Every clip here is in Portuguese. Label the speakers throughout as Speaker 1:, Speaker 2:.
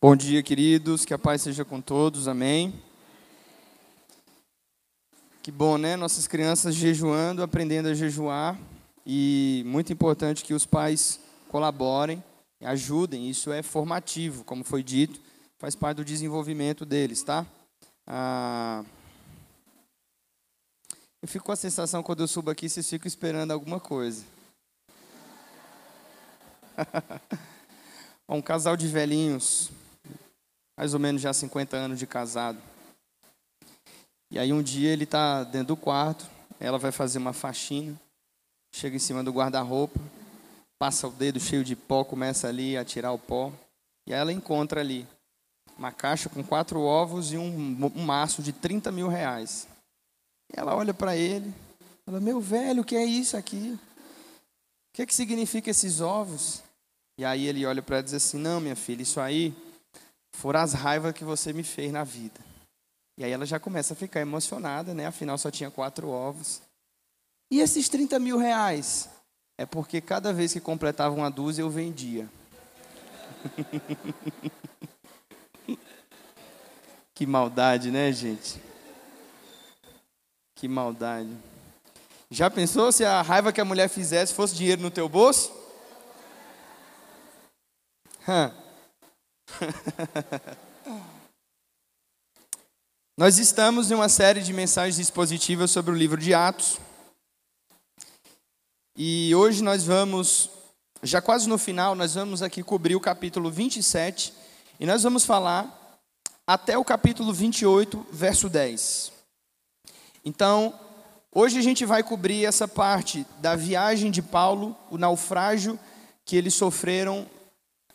Speaker 1: Bom dia, queridos. Que a paz seja com todos. Amém. Que bom, né? Nossas crianças jejuando, aprendendo a jejuar. E muito importante que os pais colaborem, ajudem. Isso é formativo, como foi dito, faz parte do desenvolvimento deles, tá? Ah, eu fico com a sensação quando eu subo aqui, vocês ficam esperando alguma coisa. um casal de velhinhos mais ou menos já 50 anos de casado. E aí um dia ele está dentro do quarto, ela vai fazer uma faxina, chega em cima do guarda-roupa, passa o dedo cheio de pó, começa ali a tirar o pó, e aí ela encontra ali uma caixa com quatro ovos e um, um maço de 30 mil reais. E ela olha para ele, fala, meu velho, o que é isso aqui? O que, é que significa esses ovos? E aí ele olha para ela e diz assim, não, minha filha, isso aí foram as raivas que você me fez na vida. E aí ela já começa a ficar emocionada, né? Afinal, só tinha quatro ovos. E esses 30 mil reais? É porque cada vez que completava uma dúzia, eu vendia. que maldade, né, gente? Que maldade. Já pensou se a raiva que a mulher fizesse fosse dinheiro no teu bolso? Hã? Nós estamos em uma série de mensagens expositivas sobre o livro de Atos. E hoje nós vamos, já quase no final, nós vamos aqui cobrir o capítulo 27 e nós vamos falar até o capítulo 28, verso 10. Então, hoje a gente vai cobrir essa parte da viagem de Paulo, o naufrágio que eles sofreram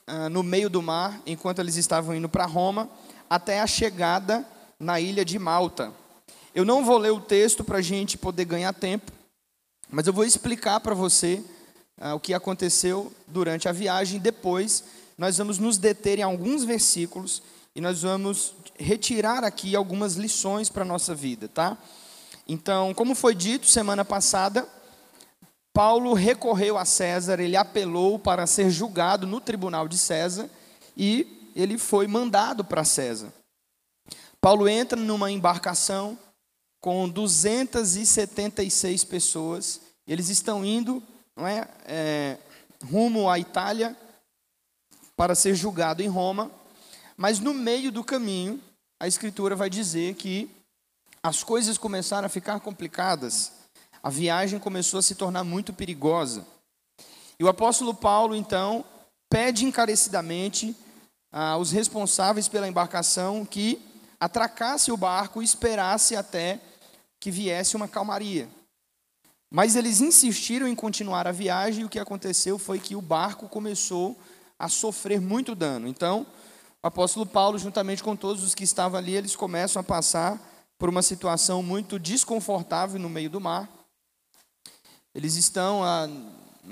Speaker 1: ah, no meio do mar, enquanto eles estavam indo para Roma, até a chegada na ilha de Malta. Eu não vou ler o texto para a gente poder ganhar tempo, mas eu vou explicar para você ah, o que aconteceu durante a viagem. Depois, nós vamos nos deter em alguns versículos e nós vamos retirar aqui algumas lições para a nossa vida, tá? Então, como foi dito semana passada, Paulo recorreu a César, ele apelou para ser julgado no tribunal de César e ele foi mandado para César. Paulo entra numa embarcação com 276 pessoas, eles estão indo não é, é, rumo à Itália para ser julgado em Roma, mas no meio do caminho, a Escritura vai dizer que as coisas começaram a ficar complicadas a viagem começou a se tornar muito perigosa. E o apóstolo Paulo, então, pede encarecidamente aos responsáveis pela embarcação que atracasse o barco e esperasse até que viesse uma calmaria. Mas eles insistiram em continuar a viagem e o que aconteceu foi que o barco começou a sofrer muito dano. Então, o apóstolo Paulo, juntamente com todos os que estavam ali, eles começam a passar por uma situação muito desconfortável no meio do mar. Eles estão a,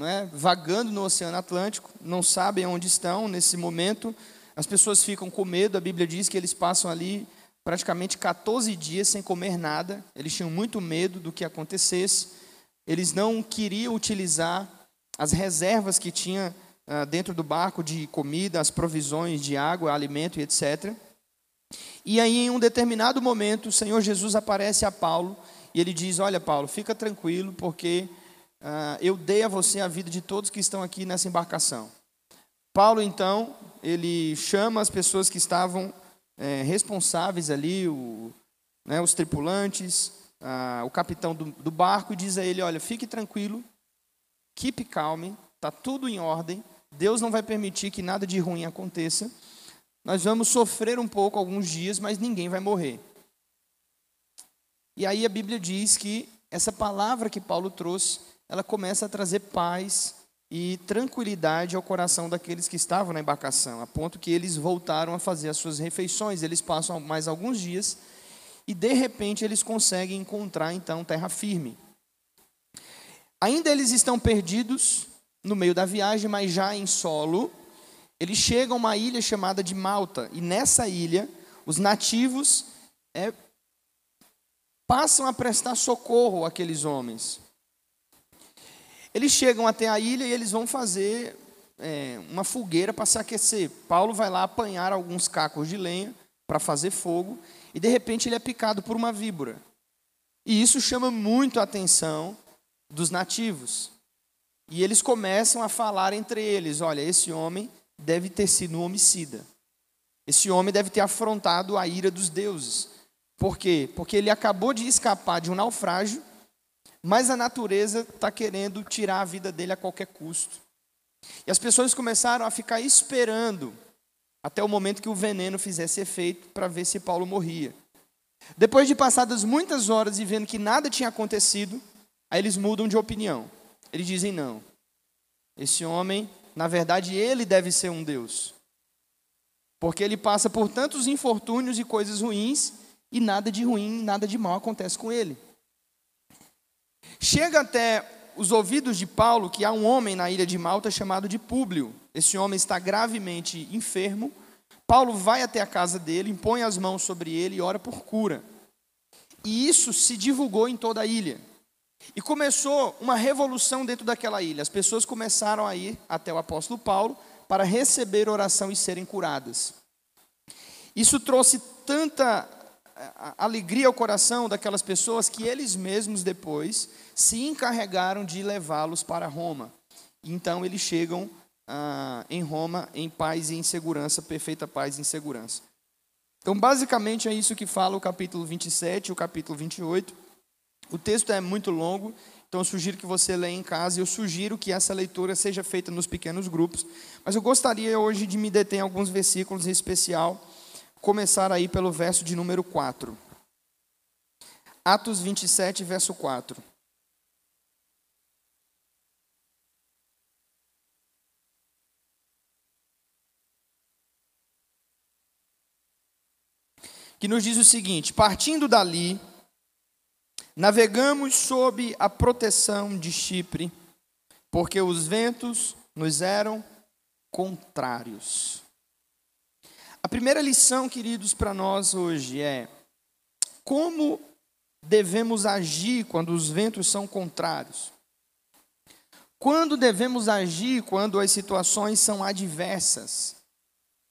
Speaker 1: é, vagando no Oceano Atlântico, não sabem onde estão nesse momento. As pessoas ficam com medo. A Bíblia diz que eles passam ali praticamente 14 dias sem comer nada. Eles tinham muito medo do que acontecesse. Eles não queriam utilizar as reservas que tinha uh, dentro do barco de comida, as provisões de água, alimento e etc. E aí, em um determinado momento, o Senhor Jesus aparece a Paulo e ele diz: Olha, Paulo, fica tranquilo, porque ah, eu dei a você a vida de todos que estão aqui nessa embarcação. Paulo, então, ele chama as pessoas que estavam é, responsáveis ali, o, né, os tripulantes, ah, o capitão do, do, barco, e diz a ele: Olha, fique tranquilo, keep calm, está tudo em ordem, Deus não vai permitir que nada de ruim aconteça. Nós vamos sofrer um pouco alguns dias, mas ninguém vai morrer. E aí a Bíblia diz que essa palavra que Paulo trouxe ela começa a trazer paz e tranquilidade ao coração daqueles que estavam na embarcação, a ponto que eles voltaram a fazer as suas refeições. Eles passam mais alguns dias e de repente eles conseguem encontrar então terra firme. Ainda eles estão perdidos no meio da viagem, mas já em solo. Eles chegam a uma ilha chamada de Malta e nessa ilha os nativos é, passam a prestar socorro àqueles homens. Eles chegam até a ilha e eles vão fazer é, uma fogueira para se aquecer. Paulo vai lá apanhar alguns cacos de lenha para fazer fogo e de repente ele é picado por uma víbora. E isso chama muito a atenção dos nativos. E eles começam a falar entre eles: olha, esse homem deve ter sido um homicida. Esse homem deve ter afrontado a ira dos deuses. Por quê? Porque ele acabou de escapar de um naufrágio, mas a natureza está querendo tirar a vida dele a qualquer custo. E as pessoas começaram a ficar esperando até o momento que o veneno fizesse efeito para ver se Paulo morria. Depois de passadas muitas horas e vendo que nada tinha acontecido, aí eles mudam de opinião. Eles dizem: não, esse homem, na verdade, ele deve ser um Deus. Porque ele passa por tantos infortúnios e coisas ruins, e nada de ruim, nada de mal acontece com ele. Chega até os ouvidos de Paulo que há um homem na ilha de Malta chamado de Públio. Esse homem está gravemente enfermo. Paulo vai até a casa dele, impõe as mãos sobre ele e ora por cura. E isso se divulgou em toda a ilha. E começou uma revolução dentro daquela ilha. As pessoas começaram a ir até o apóstolo Paulo para receber oração e serem curadas. Isso trouxe tanta alegria ao coração daquelas pessoas que eles mesmos depois se encarregaram de levá-los para Roma. Então eles chegam ah, em Roma em paz e em segurança, perfeita paz e segurança. Então, basicamente é isso que fala o capítulo 27 e o capítulo 28. O texto é muito longo, então eu sugiro que você leia em casa eu sugiro que essa leitura seja feita nos pequenos grupos. Mas eu gostaria hoje de me deter em alguns versículos em especial, começar aí pelo verso de número 4. Atos 27, verso 4. que nos diz o seguinte: partindo dali, navegamos sob a proteção de Chipre, porque os ventos nos eram contrários. A primeira lição, queridos, para nós hoje é como devemos agir quando os ventos são contrários. Quando devemos agir quando as situações são adversas?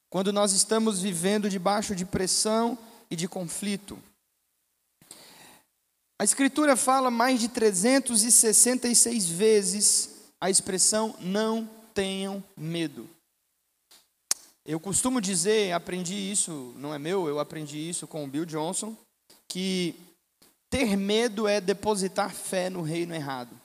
Speaker 1: Quando nós estamos vivendo debaixo de pressão e de conflito. A Escritura fala mais de 366 vezes a expressão não tenham medo. Eu costumo dizer, aprendi isso, não é meu, eu aprendi isso com o Bill Johnson, que ter medo é depositar fé no reino errado.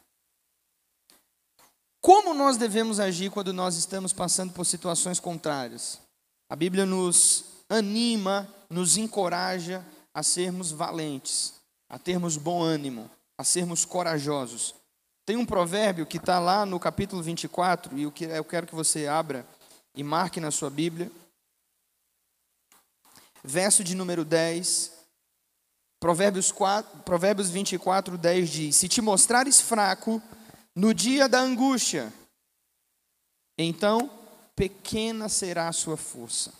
Speaker 1: Como nós devemos agir quando nós estamos passando por situações contrárias? A Bíblia nos anima, nos encoraja a sermos valentes, a termos bom ânimo, a sermos corajosos. Tem um provérbio que está lá no capítulo 24, e eu quero que você abra e marque na sua Bíblia. Verso de número 10. Provérbios, 4, Provérbios 24, 10 diz: Se te mostrares fraco no dia da angústia, então pequena será a sua força.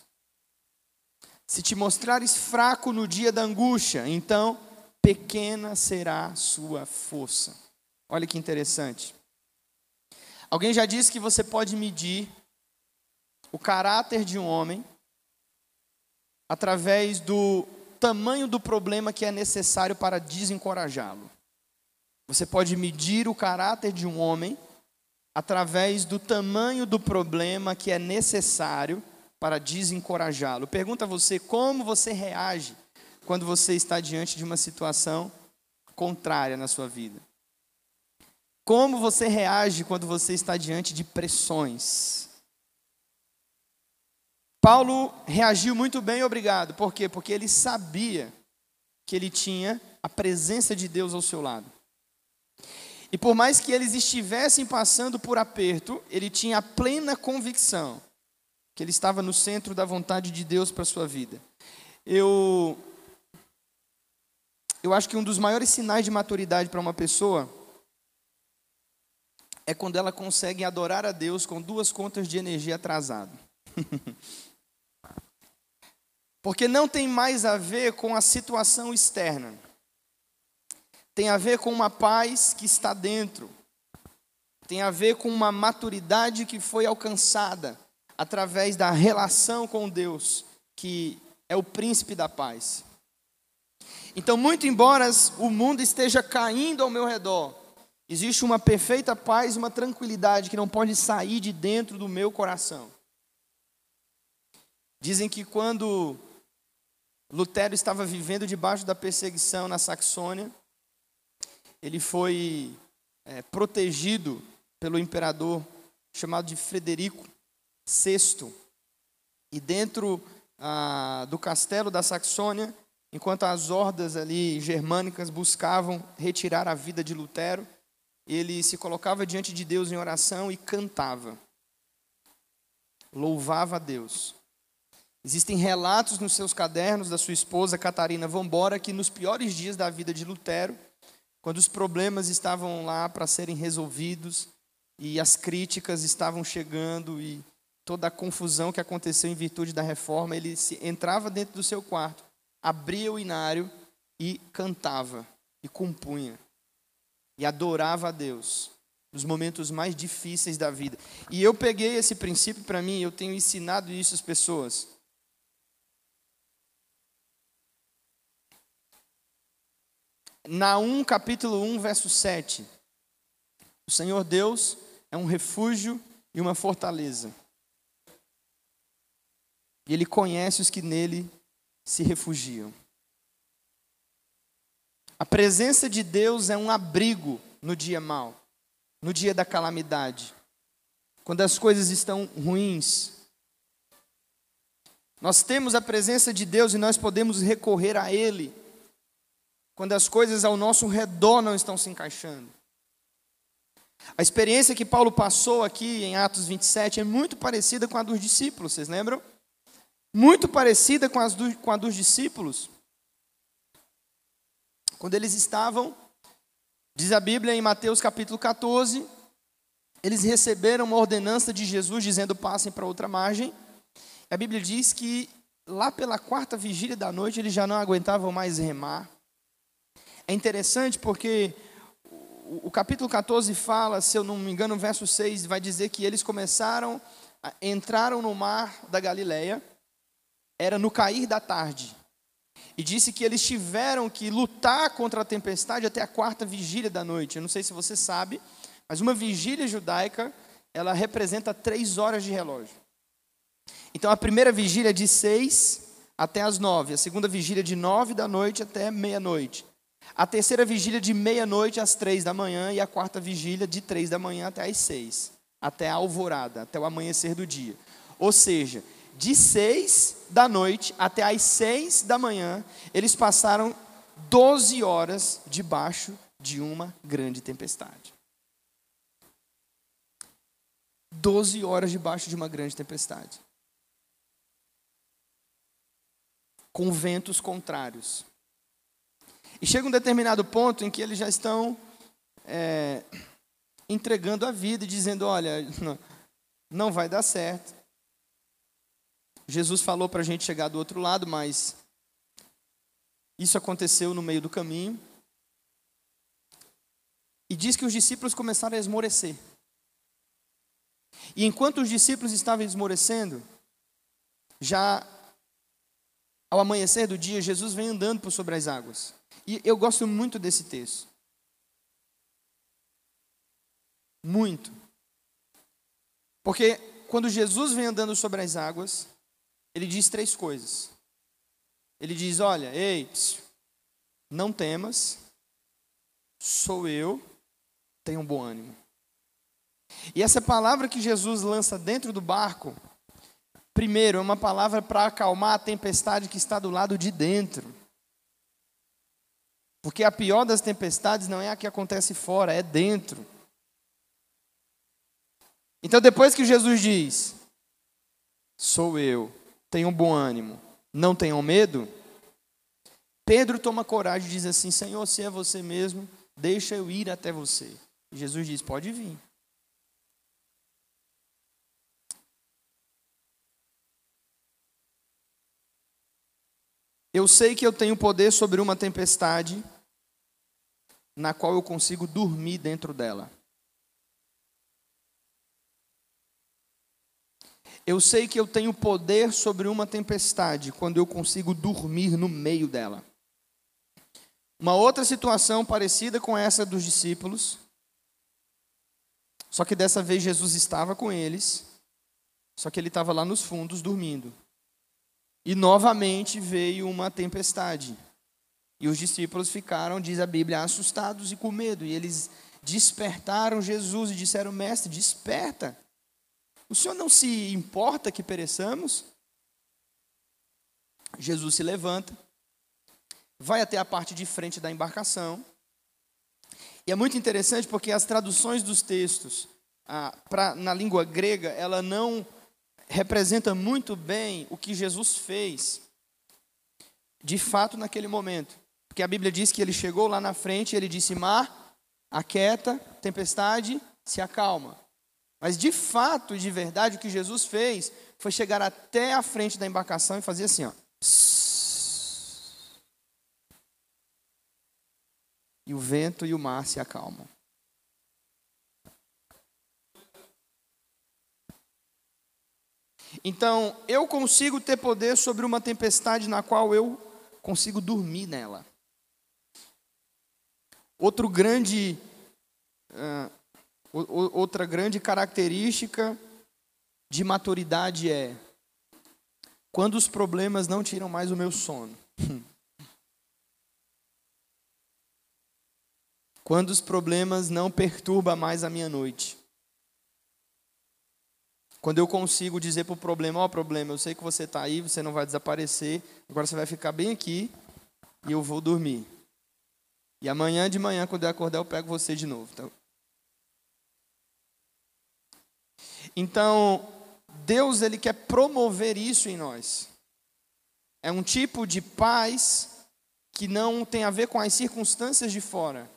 Speaker 1: Se te mostrares fraco no dia da angústia, então pequena será sua força. Olha que interessante. Alguém já disse que você pode medir o caráter de um homem através do tamanho do problema que é necessário para desencorajá-lo. Você pode medir o caráter de um homem através do tamanho do problema que é necessário para desencorajá-lo. Pergunta a você como você reage quando você está diante de uma situação contrária na sua vida. Como você reage quando você está diante de pressões? Paulo reagiu muito bem, obrigado. Por quê? Porque ele sabia que ele tinha a presença de Deus ao seu lado. E por mais que eles estivessem passando por aperto, ele tinha a plena convicção que ele estava no centro da vontade de Deus para a sua vida. Eu, eu acho que um dos maiores sinais de maturidade para uma pessoa é quando ela consegue adorar a Deus com duas contas de energia atrasado. Porque não tem mais a ver com a situação externa. Tem a ver com uma paz que está dentro. tem a ver com uma maturidade que foi alcançada através da relação com Deus, que é o príncipe da paz. Então, muito embora o mundo esteja caindo ao meu redor, existe uma perfeita paz, uma tranquilidade que não pode sair de dentro do meu coração. Dizem que quando Lutero estava vivendo debaixo da perseguição na Saxônia, ele foi é, protegido pelo imperador chamado de Frederico VI. E dentro ah, do castelo da Saxônia, enquanto as hordas ali germânicas buscavam retirar a vida de Lutero, ele se colocava diante de Deus em oração e cantava. Louvava a Deus. Existem relatos nos seus cadernos da sua esposa Catarina Vambora que nos piores dias da vida de Lutero, quando os problemas estavam lá para serem resolvidos e as críticas estavam chegando e toda a confusão que aconteceu em virtude da reforma, ele se, entrava dentro do seu quarto, abria o inário e cantava e compunha e adorava a Deus nos momentos mais difíceis da vida. E eu peguei esse princípio para mim, eu tenho ensinado isso às pessoas. Naum capítulo 1, verso 7. O Senhor Deus é um refúgio e uma fortaleza. E Ele conhece os que nele se refugiam. A presença de Deus é um abrigo no dia mau, no dia da calamidade, quando as coisas estão ruins. Nós temos a presença de Deus e nós podemos recorrer a Ele quando as coisas ao nosso redor não estão se encaixando. A experiência que Paulo passou aqui em Atos 27 é muito parecida com a dos discípulos, vocês lembram? Muito parecida com, do, com a dos discípulos. Quando eles estavam, diz a Bíblia em Mateus capítulo 14, eles receberam uma ordenança de Jesus dizendo: passem para outra margem. A Bíblia diz que lá pela quarta vigília da noite eles já não aguentavam mais remar. É interessante porque o, capítulo 14 fala, se eu não me engano, no verso 6 vai dizer que eles começaram, entraram no mar da Galileia, era no cair da tarde. E disse que eles tiveram que lutar contra a tempestade até a quarta vigília da noite. Eu não sei se você sabe, mas uma vigília judaica, ela representa três horas de relógio. Então a primeira vigília é de seis até as nove, a segunda vigília de nove da noite até meia-noite. A terceira vigília de meia-noite às três da manhã e a quarta vigília de três da manhã até às seis, até a alvorada, até o amanhecer do dia. Ou seja, de seis da noite até às seis da manhã, eles passaram doze horas debaixo de uma grande tempestade. Doze horas debaixo de uma grande tempestade. Com ventos contrários. E chega um determinado ponto em que eles já estão é, entregando a vida e dizendo: olha, não, vai dar certo. Jesus falou para a gente chegar do outro lado, mas isso aconteceu no meio do caminho. E diz que os discípulos começaram a esmorecer. E enquanto os discípulos estavam esmorecendo, já ao amanhecer do dia, Jesus vem andando por sobre as águas. E eu gosto muito desse texto. Muito. Porque quando Jesus vem andando sobre as águas, ele diz três coisas. Ele diz: Olha, ei, não temas, sou eu, tenha um bom ânimo. E essa palavra que Jesus lança dentro do barco, primeiro, é uma palavra para acalmar a tempestade que está do lado de dentro. Porque a pior das tempestades não é a que acontece fora, é dentro. Então, depois que Jesus diz: Sou eu, tenham bom ânimo, não tenham medo. Pedro toma coragem e diz assim: Senhor, se é você mesmo, deixa eu ir até você. E Jesus diz: Pode vir. Eu sei que eu tenho poder sobre uma tempestade na qual eu consigo dormir dentro dela. Eu sei que eu tenho poder sobre uma tempestade quando eu consigo dormir no meio dela. Uma outra situação parecida com essa dos discípulos, só que dessa vez Jesus estava com eles, só que ele estava lá nos fundos dormindo. E novamente veio uma tempestade. E os discípulos ficaram, diz a Bíblia, assustados e com medo. E eles despertaram Jesus e disseram: Mestre, desperta. O senhor não se importa que pereçamos? Jesus se levanta, vai até a parte de frente da embarcação. E é muito interessante porque as traduções dos textos ah, pra, na língua grega, ela não representa muito bem o que Jesus fez, de fato, naquele momento. Porque a Bíblia diz que ele chegou lá na frente e ele disse: Mar, aquieta, tempestade, se acalma. Mas de fato e de verdade, o que Jesus fez foi chegar até a frente da embarcação e fazer assim: ó. E o vento e o mar se acalmam. Então, eu consigo ter poder sobre uma tempestade na qual eu consigo dormir nela. Outro grande, uh, outra grande característica de maturidade é quando os problemas não tiram mais o meu sono. quando os problemas não perturbam mais a minha noite. Quando eu consigo dizer para o problema, ó oh, problema, eu sei que você está aí, você não vai desaparecer, agora você vai ficar bem aqui e eu vou dormir. E amanhã de manhã, quando eu acordar, eu pego você de novo. Então, então Deus ele quer promover isso em nós. É um tipo de paz que não tem a ver com as circunstâncias de fora,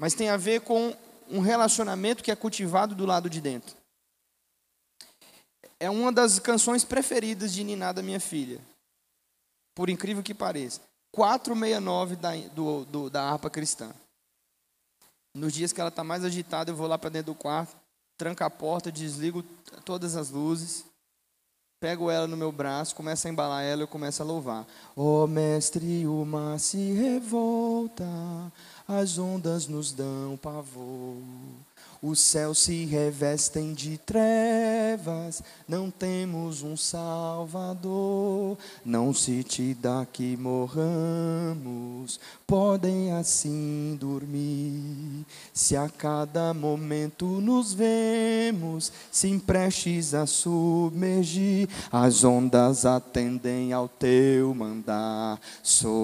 Speaker 1: mas tem a ver com um relacionamento que é cultivado do lado de dentro. É uma das canções preferidas de Niná da minha filha, por incrível que pareça. 469 da, do, do, da harpa cristã. Nos dias que ela está mais agitada, eu vou lá para dentro do quarto, tranco a porta, desligo todas as luzes, pego ela no meu braço, começo a embalar ela e eu começo a louvar. Ó oh, mestre, o mar se revolta, as ondas nos dão pavor. Os céus se revestem de trevas, não temos um Salvador. Não se te dá que morramos, podem assim dormir. Se a cada momento nos vemos, se prestes a submergir, as ondas atendem ao teu mandar. Sossegai,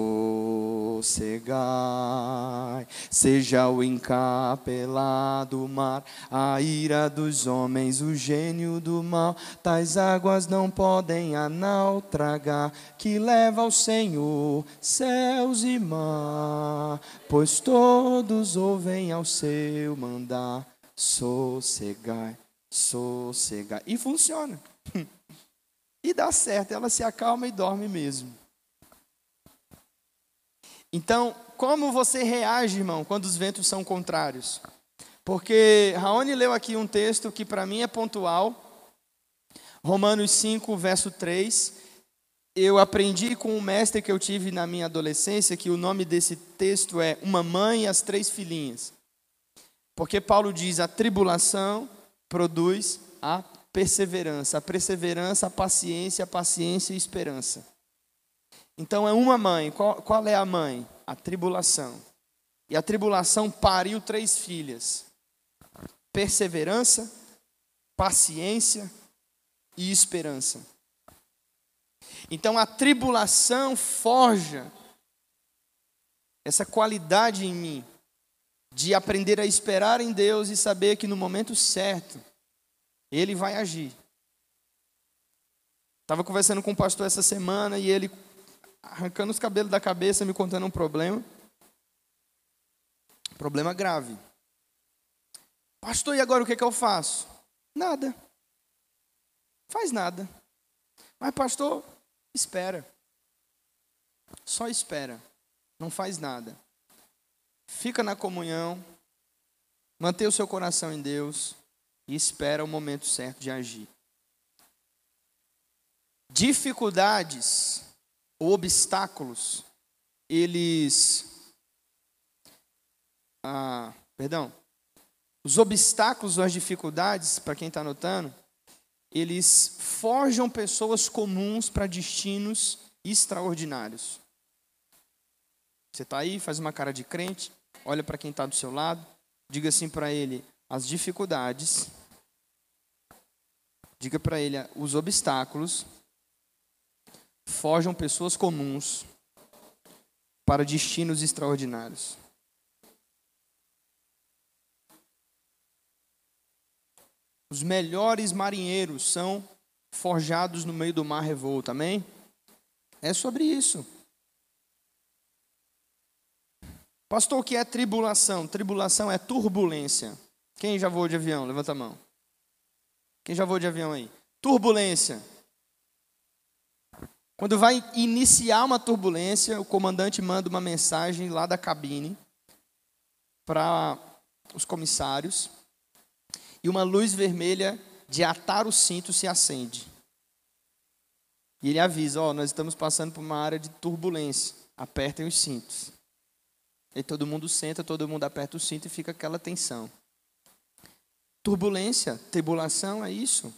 Speaker 1: seja o encapelado mar mar, a ira dos homens, o gênio do mal, tais águas não podem a tragar, que leva ao Senhor céus e mar, pois todos ouvem ao seu mandar, sossegai, sossegai. E funciona. E dá certo, ela se acalma e dorme mesmo. Então, como você reage, irmão, quando os ventos são contrários? Porque Raoni leu aqui um texto que para mim é pontual. Romanos 5, verso 3. Eu aprendi com um mestre que eu tive na minha adolescência que o nome desse texto é Uma Mãe e as Três Filhinhas. Porque Paulo diz: a tribulação produz a perseverança, a perseverança, a paciência, a paciência e a esperança. Então é uma mãe. Qual, qual é a mãe? A tribulação. E a tribulação pariu três filhas perseverança, paciência e esperança. Então a tribulação forja essa qualidade em mim de aprender a esperar em Deus e saber que no momento certo Ele vai agir. Estava conversando com um pastor essa semana e ele arrancando os cabelos da cabeça, me contando um problema. Problema grave. Pastor, e agora o que, é que eu faço? Nada. Faz nada. Mas, pastor, espera. Só espera. Não faz nada. Fica na comunhão. Mantenha o seu coração em Deus. E espera o momento certo de agir. dificuldades ou obstáculos, eles. Ah, perdão. Os obstáculos ou as dificuldades, para quem está anotando, eles forjam pessoas comuns para destinos extraordinários. Você está aí, faz uma cara de crente, olha para quem está do seu lado, diga assim para ele: as dificuldades, diga para ele: os obstáculos forjam pessoas comuns para destinos extraordinários. Os melhores marinheiros são forjados no meio do mar revolto, amém? É sobre isso. Pastor, o que é tribulação? Tribulação é turbulência. Quem já voou de avião? Levanta a mão. Quem já voou de avião aí? Turbulência. Quando vai iniciar uma turbulência, o comandante manda uma mensagem lá da cabine para os comissários e uma luz vermelha de atar o cinto se acende. E ele avisa: Ó, oh, nós estamos passando por uma área de turbulência, apertem os cintos. E todo mundo senta, todo mundo aperta o cinto e fica aquela tensão. Turbulência, tribulação é isso.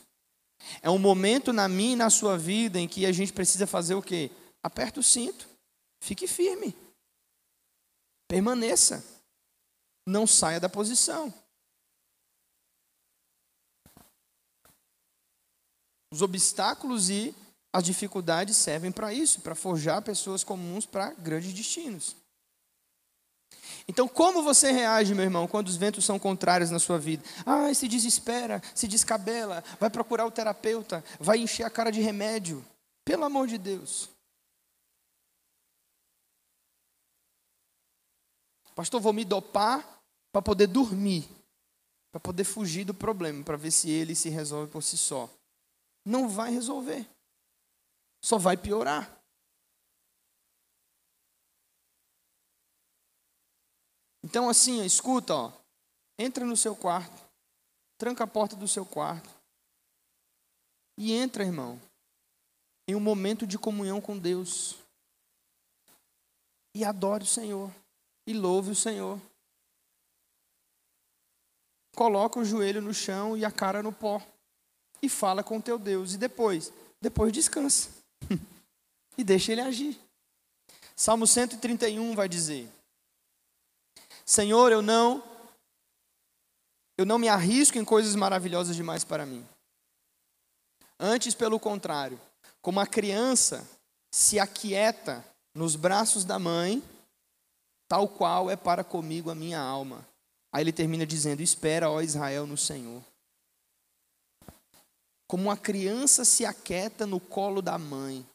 Speaker 1: É um momento na minha e na sua vida em que a gente precisa fazer o quê? Aperta o cinto. Fique firme. Permaneça. Não saia da posição. Os obstáculos e as dificuldades servem para isso, para forjar pessoas comuns para grandes destinos. Então, como você reage, meu irmão, quando os ventos são contrários na sua vida? Ah, se desespera, se descabela, vai procurar o terapeuta, vai encher a cara de remédio. Pelo amor de Deus. Pastor, vou me dopar para poder dormir, para poder fugir do problema, para ver se ele se resolve por si só. Não vai resolver. Só vai piorar. Então, assim, escuta, ó, entra no seu quarto, tranca a porta do seu quarto e entra, irmão, em um momento de comunhão com Deus. E adore o Senhor, e louve o Senhor. Coloca o joelho no chão e a cara no pó. E fala com teu Deus. E depois? Depois descansa. e deixa ele agir. Salmo 131 vai dizer: Senhor, eu não eu não me arrisco em coisas maravilhosas demais para mim. Antes, pelo contrário, como a criança se aquieta nos braços da mãe, tal qual é para comigo a minha alma. Aí ele termina dizendo: Espera, ó Israel, no Senhor. Como uma criança se aquieta no colo da mãe,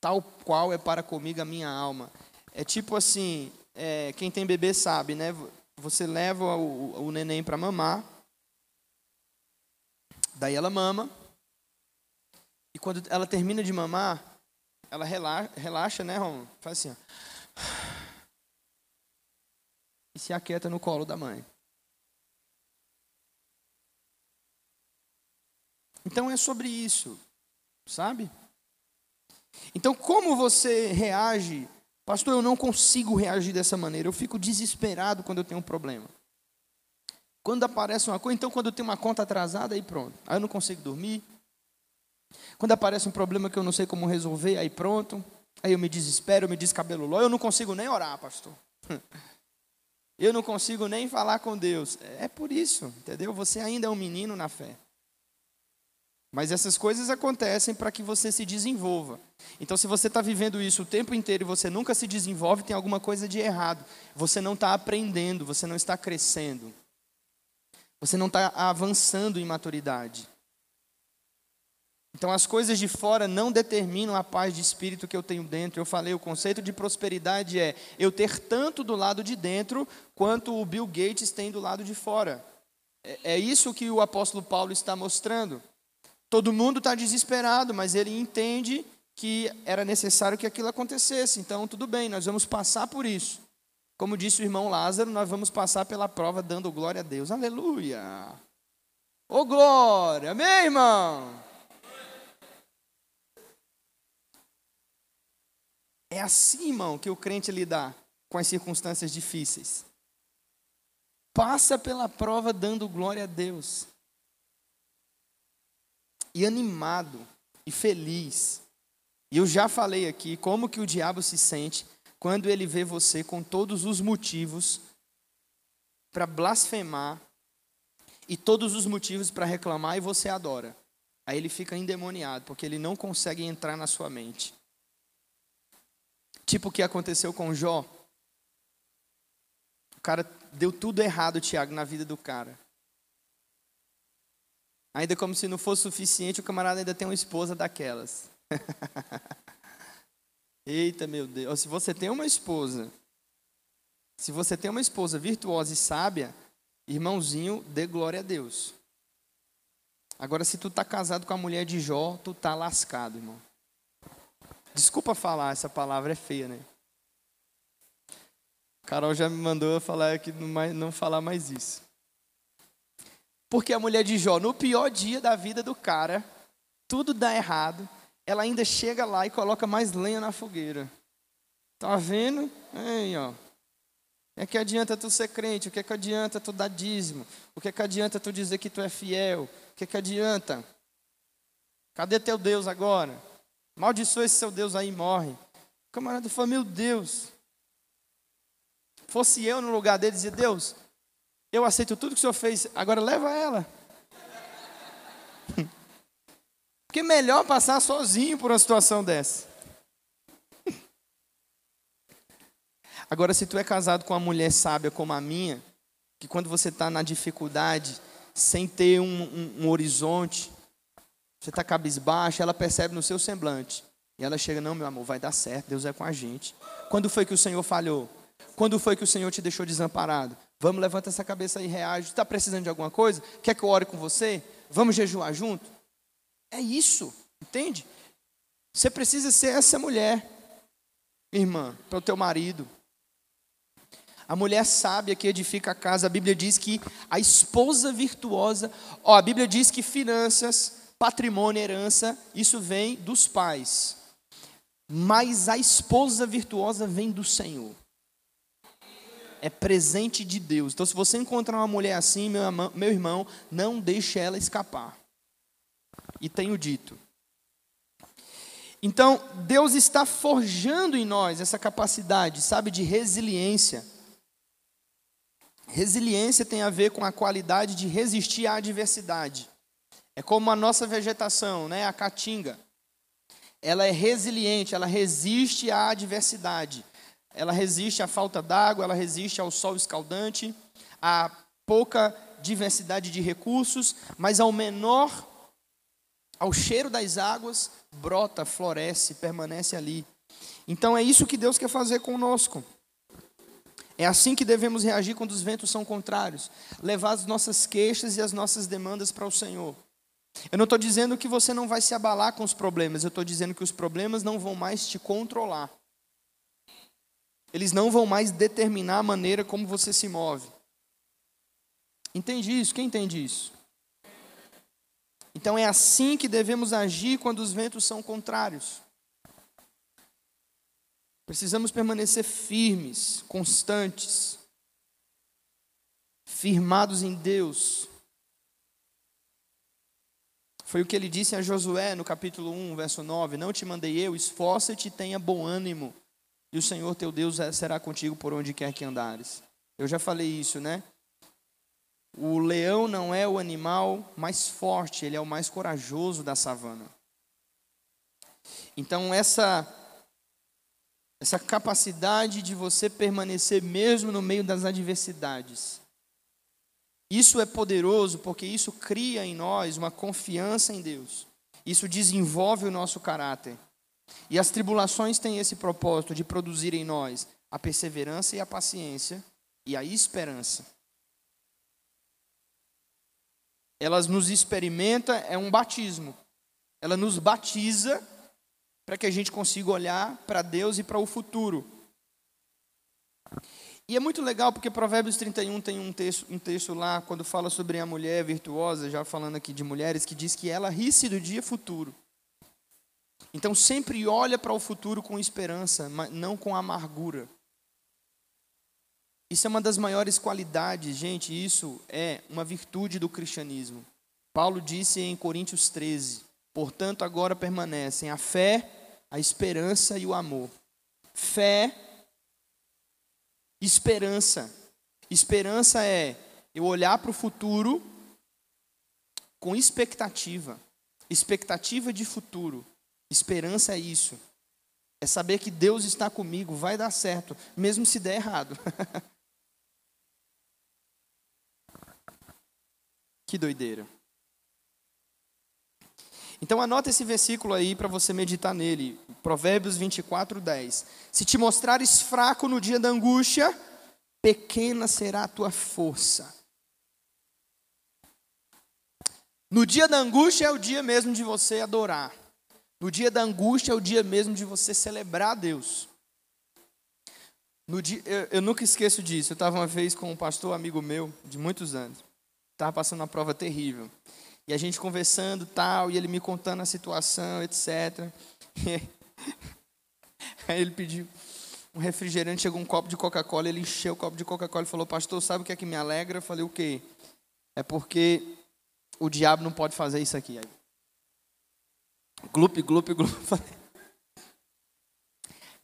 Speaker 1: tal qual é para comigo a minha alma. É tipo assim, é, quem tem bebê sabe, né? Você leva o, o neném para mamar, daí ela mama, e quando ela termina de mamar, ela relaxa, relaxa né, Ron? Faz assim, ó. E se aquieta no colo da mãe. Então é sobre isso, sabe? Então, como você reage Pastor, eu não consigo reagir dessa maneira. Eu fico desesperado quando eu tenho um problema. Quando aparece uma coisa, então quando eu tenho uma conta atrasada, aí pronto. Aí eu não consigo dormir. Quando aparece um problema que eu não sei como resolver, aí pronto. Aí eu me desespero, eu me descabelo Eu não consigo nem orar, pastor. Eu não consigo nem falar com Deus. É por isso, entendeu? Você ainda é um menino na fé. Mas essas coisas acontecem para que você se desenvolva. Então, se você está vivendo isso o tempo inteiro e você nunca se desenvolve, tem alguma coisa de errado. Você não está aprendendo, você não está crescendo. Você não está avançando em maturidade. Então, as coisas de fora não determinam a paz de espírito que eu tenho dentro. Eu falei, o conceito de prosperidade é eu ter tanto do lado de dentro quanto o Bill Gates tem do lado de fora. É, é isso que o apóstolo Paulo está mostrando. Todo mundo está desesperado, mas ele entende que era necessário que aquilo acontecesse. Então, tudo bem, nós vamos passar por isso. Como disse o irmão Lázaro, nós vamos passar pela prova dando glória a Deus. Aleluia! Ô oh, glória! Amém, irmão? É assim, irmão, que o crente lidar com as circunstâncias difíceis. Passa pela prova dando glória a Deus. E animado e feliz. E eu já falei aqui como que o diabo se sente quando ele vê você com todos os motivos para blasfemar e todos os motivos para reclamar e você adora. Aí ele fica endemoniado, porque ele não consegue entrar na sua mente. Tipo o que aconteceu com Jó. O cara deu tudo errado, Tiago, na vida do cara. Ainda como se não fosse suficiente, o camarada ainda tem uma esposa daquelas. Eita, meu Deus. Se você tem uma esposa, se você tem uma esposa virtuosa e sábia, irmãozinho, dê glória a Deus. Agora, se tu tá casado com a mulher de Jó, tu tá lascado, irmão. Desculpa falar, essa palavra é feia, né? Carol já me mandou falar que não, não falar mais isso. Porque a mulher de Jó, no pior dia da vida do cara, tudo dá errado, ela ainda chega lá e coloca mais lenha na fogueira. Tá vendo? Aí, ó. O que, é adianta tu ser crente? O que, é que adianta tu dar dízimo? O que, é que adianta tu dizer que tu é fiel? O que, que adianta? Cadê teu Deus agora? Maldiçoa esse seu Deus aí e morre. O camarada falou, meu Deus. Fosse eu no lugar dele, dizia, Deus, eu aceito tudo que o Senhor fez, agora leva ela. Porque é melhor passar sozinho por uma situação dessa. Agora, se tu é casado com uma mulher sábia como a minha, que quando você está na dificuldade, sem ter um, um, um horizonte, você está cabisbaixo, ela percebe no seu semblante. E ela chega, não, meu amor, vai dar certo, Deus é com a gente. Quando foi que o Senhor falhou? Quando foi que o Senhor te deixou desamparado? Vamos, levanta essa cabeça e reage. Está precisando de alguma coisa? Quer que eu ore com você? Vamos jejuar junto? É isso, entende? Você precisa ser essa mulher, irmã, para o teu marido. A mulher sábia que edifica a casa, a Bíblia diz que a esposa virtuosa, ó, a Bíblia diz que finanças, patrimônio, herança, isso vem dos pais. Mas a esposa virtuosa vem do Senhor. É presente de Deus. Então, se você encontrar uma mulher assim, meu, irmão, não deixe ela escapar. E tenho dito. Então, Deus está forjando em nós essa capacidade, sabe, de resiliência. Resiliência tem a ver com a qualidade de resistir à adversidade. É como a nossa vegetação, né? a caatinga. Ela é resiliente, ela resiste à adversidade. Ela resiste à falta d'água, ela resiste ao sol escaldante, à pouca diversidade de recursos, mas ao menor, ao cheiro das águas, brota, floresce, permanece ali. Então é isso que Deus quer fazer conosco. É assim que devemos reagir quando os ventos são contrários, levar as nossas queixas e as nossas demandas para o Senhor. Eu não estou dizendo que você não vai se abalar com os problemas, eu estou dizendo que os problemas não vão mais te controlar. Eles não vão mais determinar a maneira como você se move. Entende isso? Quem entende isso? Então é assim que devemos agir quando os ventos são contrários. Precisamos permanecer firmes, constantes, firmados em Deus, foi o que ele disse a Josué no capítulo 1, verso 9: Não te mandei eu, esforça-te e tenha bom ânimo, e o Senhor teu Deus será contigo por onde quer que andares. Eu já falei isso, né? O leão não é o animal mais forte, ele é o mais corajoso da savana. Então, essa, essa capacidade de você permanecer mesmo no meio das adversidades, isso é poderoso porque isso cria em nós uma confiança em Deus. Isso desenvolve o nosso caráter. E as tribulações têm esse propósito de produzir em nós a perseverança e a paciência e a esperança. Elas nos experimenta, é um batismo. Ela nos batiza para que a gente consiga olhar para Deus e para o futuro. E é muito legal porque Provérbios 31 tem um texto, um texto lá, quando fala sobre a mulher virtuosa, já falando aqui de mulheres, que diz que ela ri-se do dia futuro. Então sempre olha para o futuro com esperança, mas não com amargura. Isso é uma das maiores qualidades, gente, isso é uma virtude do cristianismo. Paulo disse em Coríntios 13: Portanto, agora permanecem a fé, a esperança e o amor. Fé, esperança. Esperança é eu olhar para o futuro com expectativa. Expectativa de futuro. Esperança é isso. É saber que Deus está comigo, vai dar certo, mesmo se der errado. que doideira. Então anota esse versículo aí para você meditar nele. Provérbios 24, 10. Se te mostrares fraco no dia da angústia, pequena será a tua força. No dia da angústia é o dia mesmo de você adorar. No dia da angústia é o dia mesmo de você celebrar Deus. Dia, eu, eu nunca esqueço disso. Eu estava uma vez com um pastor amigo meu, de muitos anos. Estava passando uma prova terrível. E a gente conversando tal, e ele me contando a situação, etc. Aí ele pediu um refrigerante, chegou um copo de Coca-Cola, ele encheu o copo de Coca-Cola e falou, pastor, sabe o que é que me alegra? Eu falei, o quê? É porque o diabo não pode fazer isso aqui. Aí, glup, glup, glup.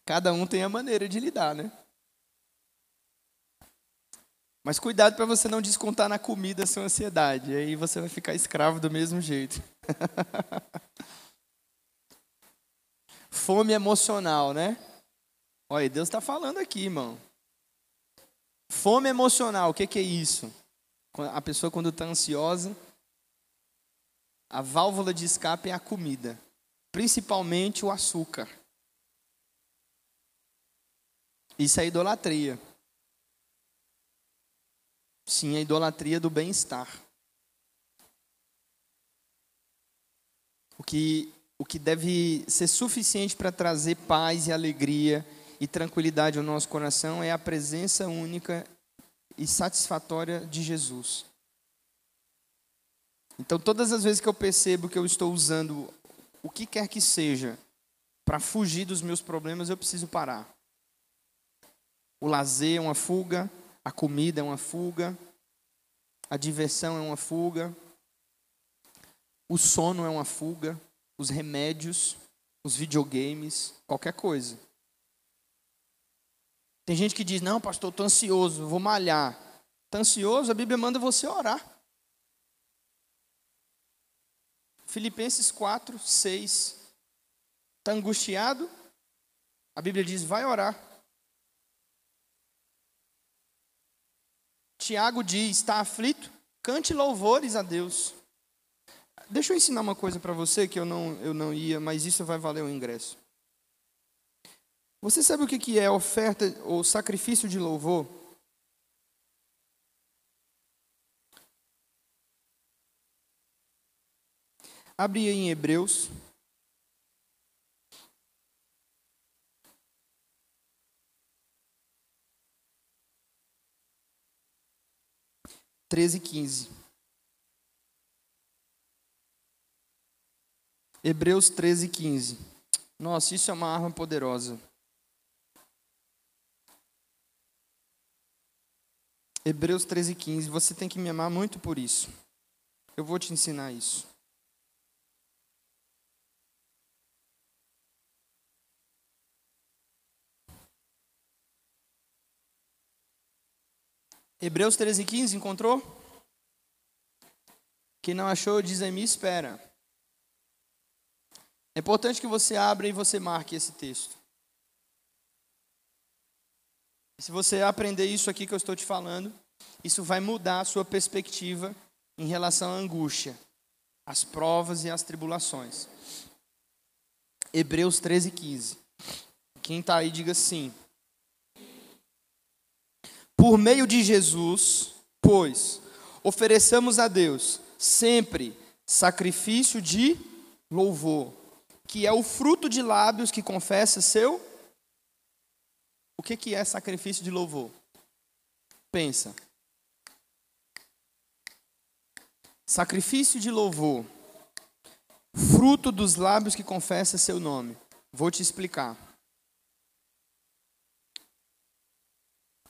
Speaker 1: Cada um tem a maneira de lidar, né? Mas cuidado para você não descontar na comida a sua ansiedade. Aí você vai ficar escravo do mesmo jeito. Fome emocional, né? Olha, Deus está falando aqui, irmão. Fome emocional, o que, que é isso? A pessoa, quando está ansiosa, a válvula de escape é a comida, principalmente o açúcar. Isso é idolatria. Sim, a idolatria do bem-estar. O que, o que deve ser suficiente para trazer paz e alegria e tranquilidade ao nosso coração é a presença única e satisfatória de Jesus. Então, todas as vezes que eu percebo que eu estou usando o que quer que seja para fugir dos meus problemas, eu preciso parar. O lazer é uma fuga, a comida é uma fuga, a diversão é uma fuga, o sono é uma fuga, os remédios, os videogames, qualquer coisa. Tem gente que diz: Não, pastor, estou ansioso, vou malhar. Está ansioso? A Bíblia manda você orar. Filipenses 4, 6. Está angustiado? A Bíblia diz: vai orar. Tiago diz: está aflito? Cante louvores a Deus. Deixa eu ensinar uma coisa para você que eu não, eu não ia, mas isso vai valer o ingresso. Você sabe o que é oferta ou sacrifício de louvor? Abre aí em Hebreus. Treze, quinze. Hebreus 13, 15. Nossa, isso é uma arma poderosa. Hebreus 13, 15. Você tem que me amar muito por isso. Eu vou te ensinar isso. Hebreus 13, 15, encontrou? Quem não achou, diz a mim, espera. É importante que você abra e você marque esse texto. Se você aprender isso aqui que eu estou te falando, isso vai mudar a sua perspectiva em relação à angústia, às provas e às tribulações. Hebreus 13, 15. Quem está aí, diga sim por meio de Jesus, pois ofereçamos a Deus sempre sacrifício de louvor, que é o fruto de lábios que confessa seu. O que, que é sacrifício de louvor? Pensa. Sacrifício de louvor fruto dos lábios que confessa seu nome. Vou te explicar.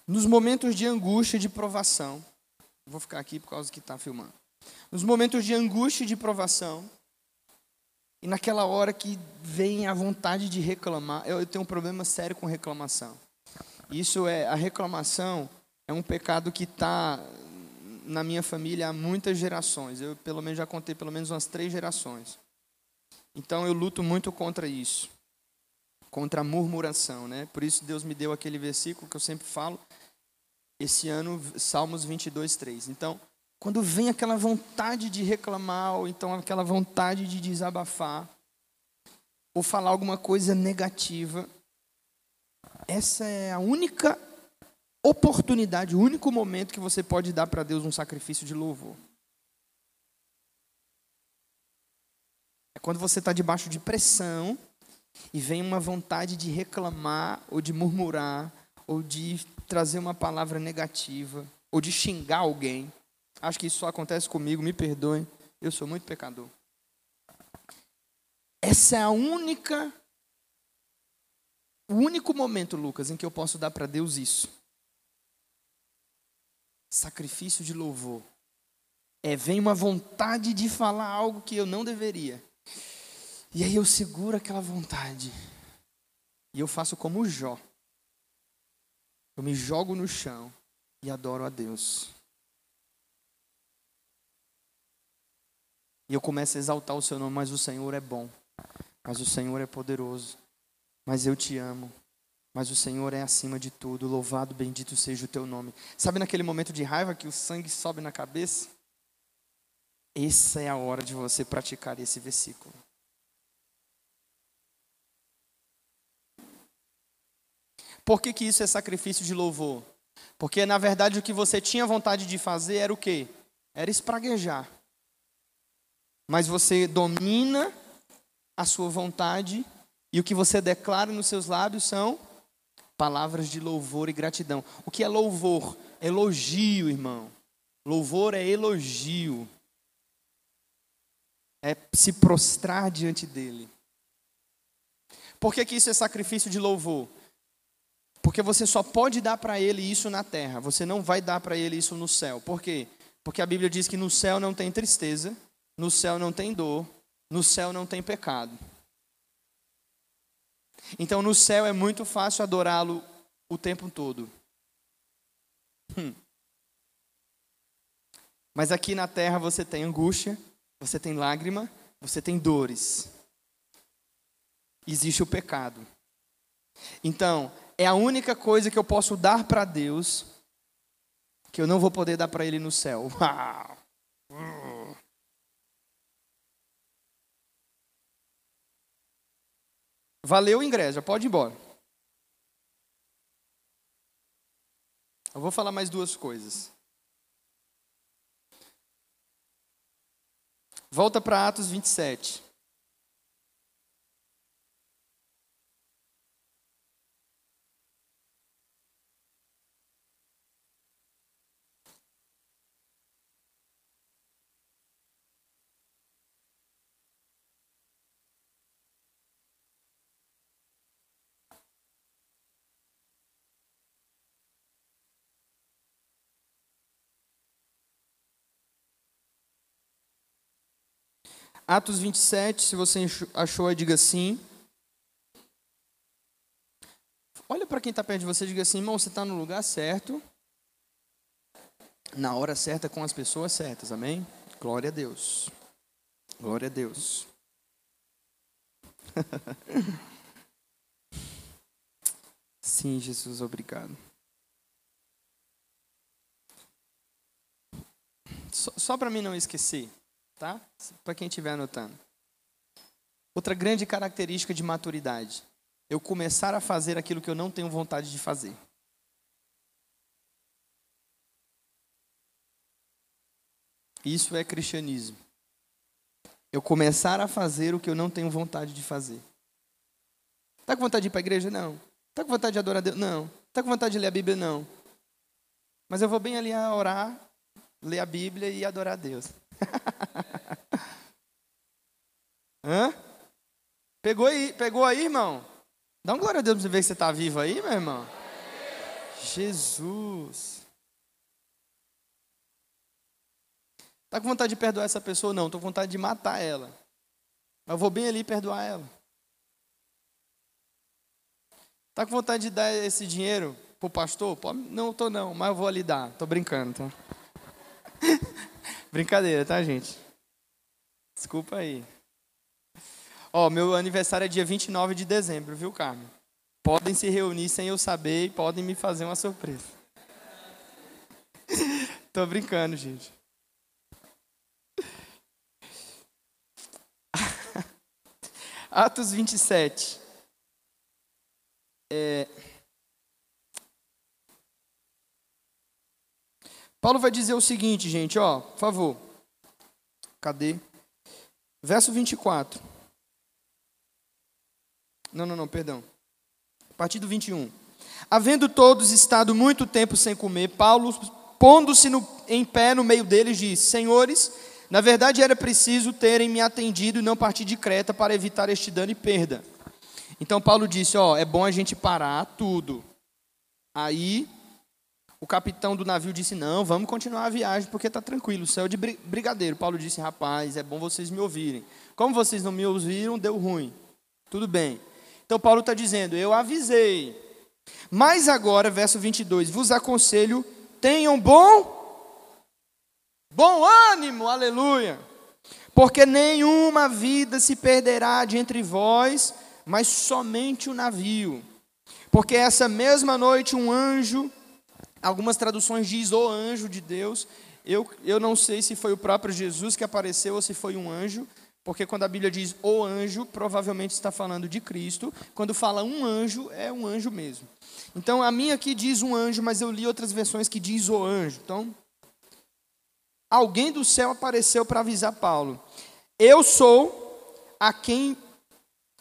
Speaker 1: Nos momentos de angústia e de provação, vou ficar aqui por causa que está filmando. Nos momentos de angústia e de provação, e naquela hora que vem a vontade de reclamar, eu, eu tenho um problema sério com reclamação. Isso é, a reclamação é um pecado que está na minha família há muitas gerações. Eu, pelo menos, já contei pelo menos umas três gerações. Então, eu luto muito contra isso. Contra a murmuração, né? Por isso, Deus me deu aquele versículo que eu sempre falo. Esse ano, Salmos 22, 3. Então, quando vem aquela vontade de reclamar, ou então aquela vontade de desabafar, ou falar alguma coisa negativa, essa é a única oportunidade, o único momento que você pode dar para Deus um sacrifício de louvor. É quando você está debaixo de pressão e vem uma vontade de reclamar, ou de murmurar, ou de trazer uma palavra negativa, ou de xingar alguém. Acho que isso só acontece comigo, me perdoem, eu sou muito pecador. Essa é a única, o único momento, Lucas, em que eu posso dar para Deus isso. Sacrifício de louvor. É, vem uma vontade de falar algo que eu não deveria. E aí eu seguro aquela vontade. E eu faço como Jó. Eu me jogo no chão e adoro a Deus. E eu começo a exaltar o seu nome, mas o Senhor é bom. Mas o Senhor é poderoso. Mas eu te amo. Mas o Senhor é acima de tudo. Louvado, bendito seja o teu nome. Sabe naquele momento de raiva que o sangue sobe na cabeça? Essa é a hora de você praticar esse versículo. Por que, que isso é sacrifício de louvor? Porque na verdade o que você tinha vontade de fazer era o quê? Era espraguejar mas você domina a sua vontade e o que você declara nos seus lábios são palavras de louvor e gratidão. O que é louvor? Elogio, irmão. Louvor é elogio. É se prostrar diante dele. Por que, que isso é sacrifício de louvor? Porque você só pode dar para ele isso na terra, você não vai dar para ele isso no céu. Por quê? Porque a Bíblia diz que no céu não tem tristeza, no céu não tem dor, no céu não tem pecado. Então no céu é muito fácil adorá-lo o tempo todo. Hum. Mas aqui na terra você tem angústia, você tem lágrima, você tem dores. Existe o pecado. Então, é a única coisa que eu posso dar para Deus que eu não vou poder dar para Ele no céu. Valeu o ingresso, pode ir embora. Eu vou falar mais duas coisas. Volta para Atos 27. Atos 27, se você achou, diga sim. Olha para quem está perto de você e diga assim, irmão, você está no lugar certo, na hora certa, com as pessoas certas, amém? Glória a Deus. Glória a Deus. Sim, Jesus, obrigado. Só, só para mim não esquecer tá? Para quem estiver anotando. Outra grande característica de maturidade, eu começar a fazer aquilo que eu não tenho vontade de fazer. Isso é cristianismo. Eu começar a fazer o que eu não tenho vontade de fazer. Tá com vontade de ir para a igreja? Não. Tá com vontade de adorar a Deus? Não. Tá com vontade de ler a Bíblia? Não. Mas eu vou bem ali a orar, ler a Bíblia e adorar a Deus. Hã? Pegou aí, pegou aí, irmão? Dá um glória a Deus pra você ver que você está vivo aí, meu irmão. Jesus. Tá com vontade de perdoar essa pessoa? Não, tô com vontade de matar ela. Mas eu vou bem ali perdoar ela. Tá com vontade de dar esse dinheiro pro pastor? Não, tô não, mas eu vou ali dar. Tô brincando, tá? Brincadeira, tá, gente? Desculpa aí. Ó, meu aniversário é dia 29 de dezembro, viu, Carmen? Podem se reunir sem eu saber e podem me fazer uma surpresa. Tô brincando, gente. Atos 27. É... Paulo vai dizer o seguinte, gente, ó, por favor. Cadê? Verso 24. Não, não, não, perdão. A partir do 21. Havendo todos estado muito tempo sem comer, Paulo, pondo-se em pé no meio deles, disse: Senhores, na verdade era preciso terem me atendido e não partir de Creta para evitar este dano e perda. Então Paulo disse: Ó, é bom a gente parar tudo. Aí o capitão do navio disse: Não, vamos continuar a viagem porque está tranquilo, o céu é de brigadeiro. Paulo disse: Rapaz, é bom vocês me ouvirem. Como vocês não me ouviram, deu ruim. Tudo bem. Então Paulo está dizendo: Eu avisei. Mas agora, verso 22, vos aconselho, tenham bom, bom ânimo, aleluia. Porque nenhuma vida se perderá de entre vós, mas somente o navio. Porque essa mesma noite um anjo, algumas traduções diz o anjo de Deus, eu, eu não sei se foi o próprio Jesus que apareceu ou se foi um anjo, porque quando a Bíblia diz o anjo, provavelmente está falando de Cristo. Quando fala um anjo, é um anjo mesmo. Então, a minha aqui diz um anjo, mas eu li outras versões que diz o anjo. Então, alguém do céu apareceu para avisar Paulo. Eu sou a quem.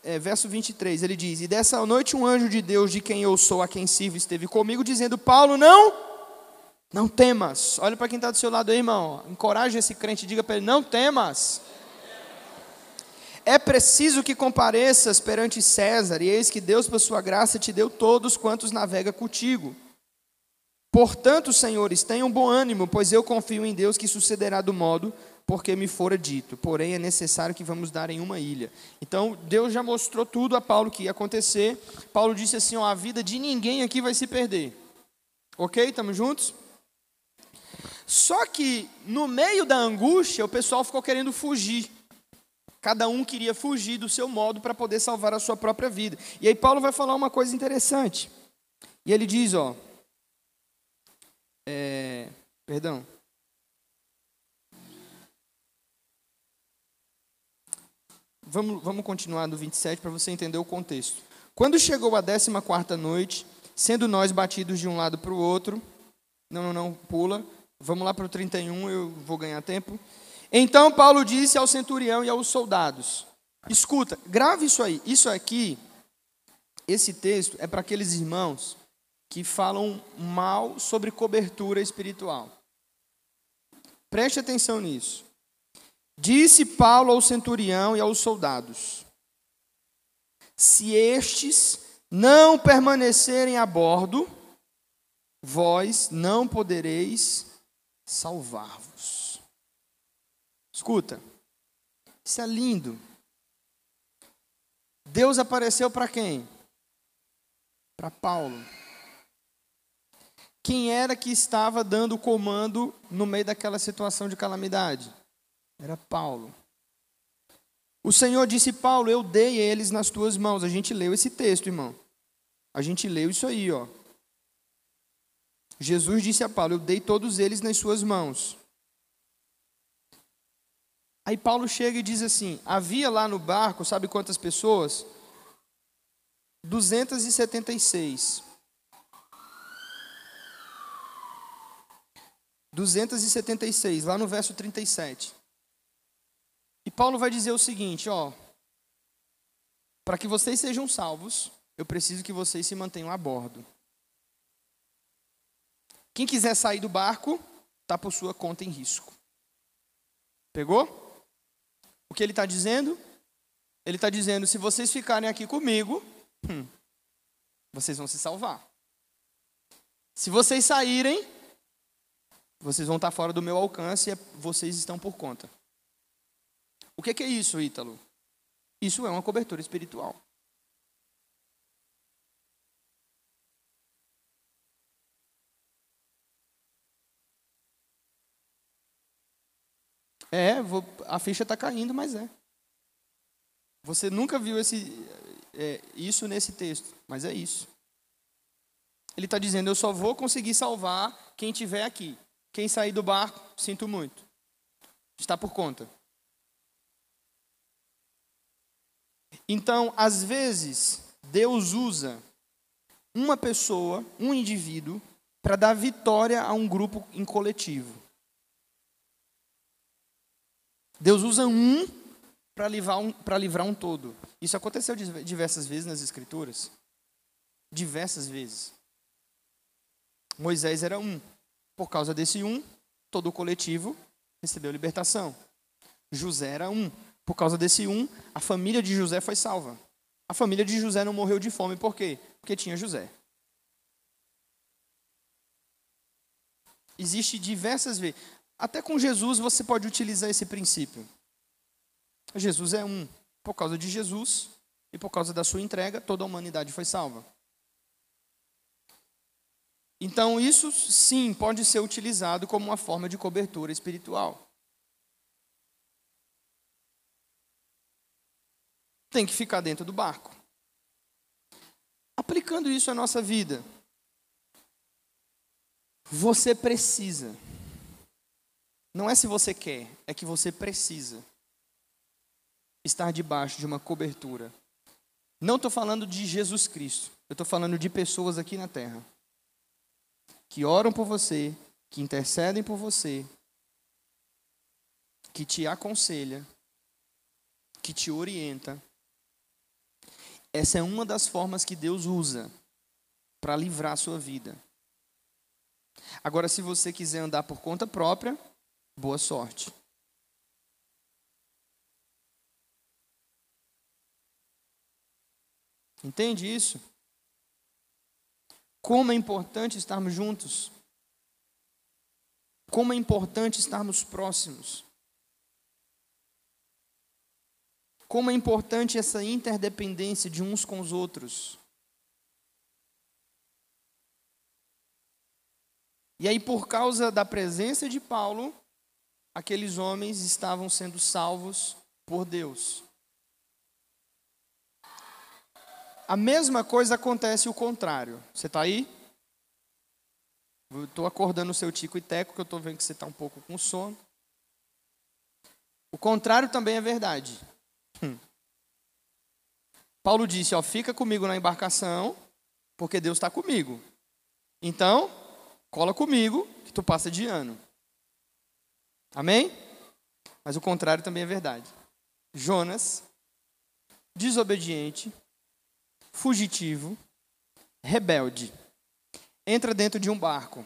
Speaker 1: É, verso 23, ele diz: E dessa noite um anjo de Deus, de quem eu sou, a quem sirvo, esteve comigo, dizendo: Paulo, não, não temas. Olha para quem está do seu lado aí, irmão. Encoraje esse crente, diga para ele: Não temas. É preciso que compareças perante César, e eis que Deus, por sua graça, te deu todos quantos navega contigo. Portanto, senhores, tenham bom ânimo, pois eu confio em Deus que sucederá do modo porque me fora dito. Porém, é necessário que vamos dar em uma ilha. Então, Deus já mostrou tudo a Paulo que ia acontecer. Paulo disse assim: ó, a vida de ninguém aqui vai se perder. Ok? Estamos juntos? Só que, no meio da angústia, o pessoal ficou querendo fugir. Cada um queria fugir do seu modo para poder salvar a sua própria vida. E aí Paulo vai falar uma coisa interessante. E ele diz, ó, é, perdão. Vamos, vamos continuar no 27 para você entender o contexto. Quando chegou a 14 quarta noite, sendo nós batidos de um lado para o outro, não, não, não, pula, vamos lá para o 31, eu vou ganhar tempo. Então Paulo disse ao centurião e aos soldados: Escuta, grave isso aí. Isso aqui, esse texto é para aqueles irmãos que falam mal sobre cobertura espiritual. Preste atenção nisso. Disse Paulo ao centurião e aos soldados: Se estes não permanecerem a bordo, vós não podereis salvar-vos. Escuta, isso é lindo. Deus apareceu para quem? Para Paulo. Quem era que estava dando o comando no meio daquela situação de calamidade? Era Paulo. O Senhor disse: Paulo, eu dei eles nas tuas mãos. A gente leu esse texto, irmão. A gente leu isso aí, ó. Jesus disse a Paulo: Eu dei todos eles nas suas mãos. Aí Paulo chega e diz assim: havia lá no barco, sabe quantas pessoas? 276. 276, lá no verso 37. E Paulo vai dizer o seguinte, ó: Para que vocês sejam salvos, eu preciso que vocês se mantenham a bordo. Quem quiser sair do barco, está por sua conta em risco. Pegou? O que ele está dizendo? Ele está dizendo: se vocês ficarem aqui comigo, hum, vocês vão se salvar. Se vocês saírem, vocês vão estar fora do meu alcance e vocês estão por conta. O que é isso, Ítalo? Isso é uma cobertura espiritual. É, vou, a ficha está caindo, mas é. Você nunca viu esse, é, isso nesse texto, mas é isso. Ele está dizendo: eu só vou conseguir salvar quem estiver aqui. Quem sair do barco, sinto muito. Está por conta. Então, às vezes, Deus usa uma pessoa, um indivíduo, para dar vitória a um grupo em coletivo. Deus usa um para livrar, um livrar um todo. Isso aconteceu diversas vezes nas Escrituras. Diversas vezes. Moisés era um. Por causa desse um, todo o coletivo recebeu libertação. José era um. Por causa desse um, a família de José foi salva. A família de José não morreu de fome, por quê? Porque tinha José. Existe diversas vezes. Até com Jesus você pode utilizar esse princípio. Jesus é um. Por causa de Jesus e por causa da sua entrega, toda a humanidade foi salva. Então, isso sim pode ser utilizado como uma forma de cobertura espiritual. Tem que ficar dentro do barco. Aplicando isso à nossa vida, você precisa não é se você quer, é que você precisa estar debaixo de uma cobertura. Não estou falando de Jesus Cristo, eu estou falando de pessoas aqui na terra que oram por você, que intercedem por você, que te aconselha, que te orienta. Essa é uma das formas que Deus usa para livrar a sua vida. Agora, se você quiser andar por conta própria, Boa sorte. Entende isso? Como é importante estarmos juntos. Como é importante estarmos próximos. Como é importante essa interdependência de uns com os outros. E aí, por causa da presença de Paulo, aqueles homens estavam sendo salvos por Deus. A mesma coisa acontece o contrário. Você está aí? Estou acordando o seu tico e teco, que eu estou vendo que você está um pouco com sono. O contrário também é verdade. Hum. Paulo disse: ó, fica comigo na embarcação, porque Deus está comigo. Então, cola comigo, que tu passa de ano. Amém? Mas o contrário também é verdade. Jonas, desobediente, fugitivo, rebelde, entra dentro de um barco. O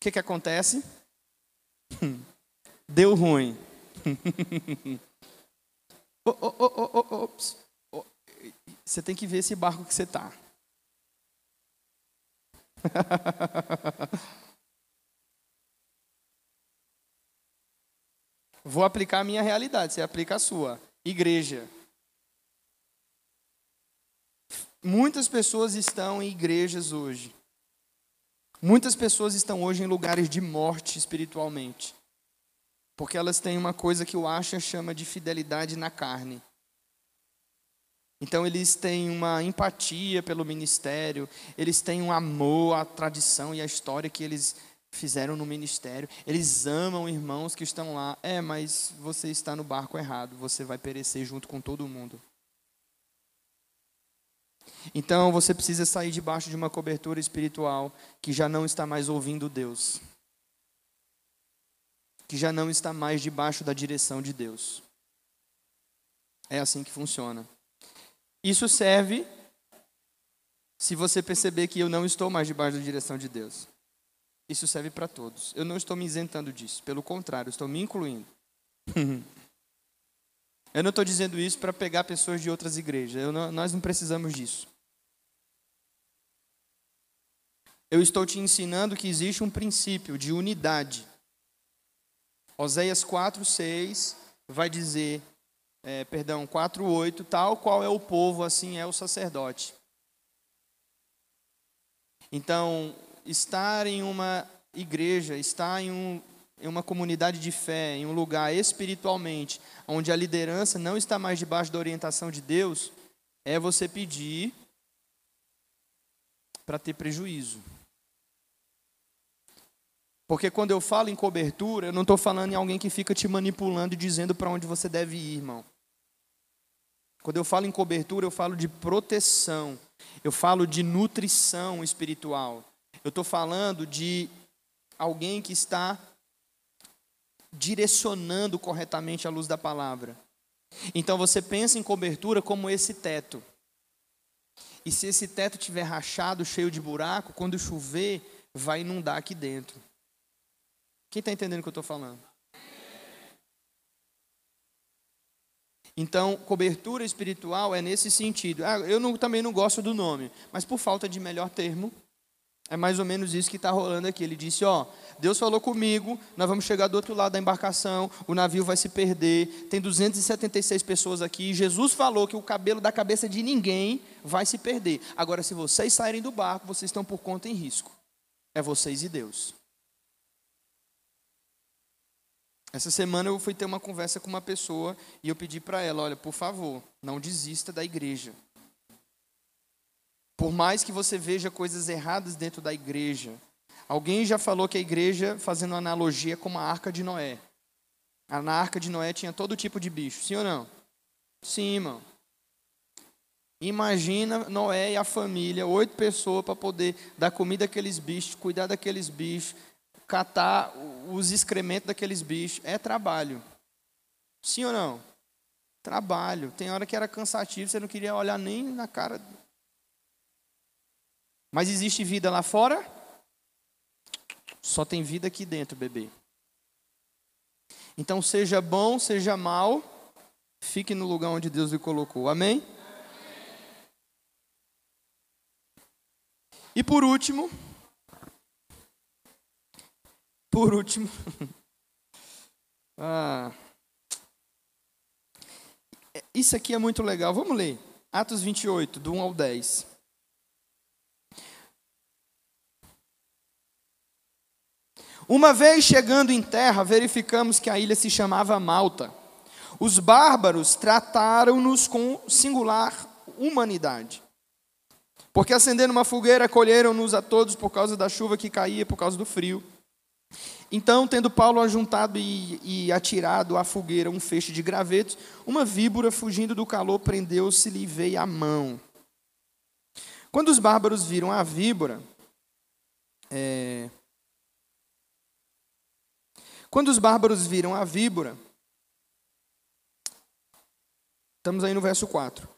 Speaker 1: que, que acontece? Deu ruim. oh, oh, oh, você tem que ver esse barco que você está. Vou aplicar a minha realidade, você aplica a sua. Igreja. Muitas pessoas estão em igrejas hoje. Muitas pessoas estão hoje em lugares de morte espiritualmente. Porque elas têm uma coisa que o Asha chama de fidelidade na carne. Então eles têm uma empatia pelo ministério, eles têm um amor à tradição e à história que eles fizeram no ministério. Eles amam irmãos que estão lá. É, mas você está no barco errado, você vai perecer junto com todo mundo. Então você precisa sair debaixo de uma cobertura espiritual que já não está mais ouvindo Deus. Que já não está mais debaixo da direção de Deus. É assim que funciona. Isso serve se você perceber que eu não estou mais debaixo da direção de Deus. Isso serve para todos. Eu não estou me isentando disso. Pelo contrário, estou me incluindo. Eu não estou dizendo isso para pegar pessoas de outras igrejas. Não, nós não precisamos disso. Eu estou te ensinando que existe um princípio de unidade. Oséias 4, 6 vai dizer, é, perdão, 4, 8, tal qual é o povo, assim é o sacerdote. Então, estar em uma igreja, estar em, um, em uma comunidade de fé, em um lugar espiritualmente, onde a liderança não está mais debaixo da orientação de Deus, é você pedir para ter prejuízo. Porque quando eu falo em cobertura, eu não estou falando em alguém que fica te manipulando e dizendo para onde você deve ir, irmão. Quando eu falo em cobertura, eu falo de proteção, eu falo de nutrição espiritual. Eu estou falando de alguém que está direcionando corretamente a luz da palavra. Então você pensa em cobertura como esse teto. E se esse teto estiver rachado, cheio de buraco, quando chover, vai inundar aqui dentro. Quem está entendendo o que eu estou falando? Então, cobertura espiritual é nesse sentido. Ah, eu não, também não gosto do nome, mas por falta de melhor termo, é mais ou menos isso que está rolando aqui. Ele disse: Ó, Deus falou comigo, nós vamos chegar do outro lado da embarcação, o navio vai se perder, tem 276 pessoas aqui. Jesus falou que o cabelo da cabeça de ninguém vai se perder. Agora, se vocês saírem do barco, vocês estão por conta em risco. É vocês e Deus. Essa semana eu fui ter uma conversa com uma pessoa e eu pedi para ela: olha, por favor, não desista da igreja. Por mais que você veja coisas erradas dentro da igreja, alguém já falou que a igreja, fazendo analogia, como a arca de Noé. Na arca de Noé tinha todo tipo de bicho, sim ou não? Sim, irmão. Imagina Noé e a família, oito pessoas para poder dar comida àqueles bichos, cuidar daqueles bichos, catar os excrementos daqueles bichos. É trabalho. Sim ou não? Trabalho. Tem hora que era cansativo, você não queria olhar nem na cara. Mas existe vida lá fora? Só tem vida aqui dentro, bebê. Então, seja bom, seja mal, fique no lugar onde Deus lhe colocou. Amém? E por último, por último, ah, isso aqui é muito legal. Vamos ler. Atos 28, do 1 ao 10. Uma vez chegando em terra, verificamos que a ilha se chamava Malta. Os bárbaros trataram-nos com singular humanidade. Porque acendendo uma fogueira, acolheram-nos a todos por causa da chuva que caía, por causa do frio. Então, tendo Paulo ajuntado e, e, atirado à fogueira um feixe de gravetos, uma víbora, fugindo do calor, prendeu-se-lhe e veio à mão. Quando os bárbaros viram a víbora, é... quando os bárbaros viram a víbora, estamos aí no verso 4.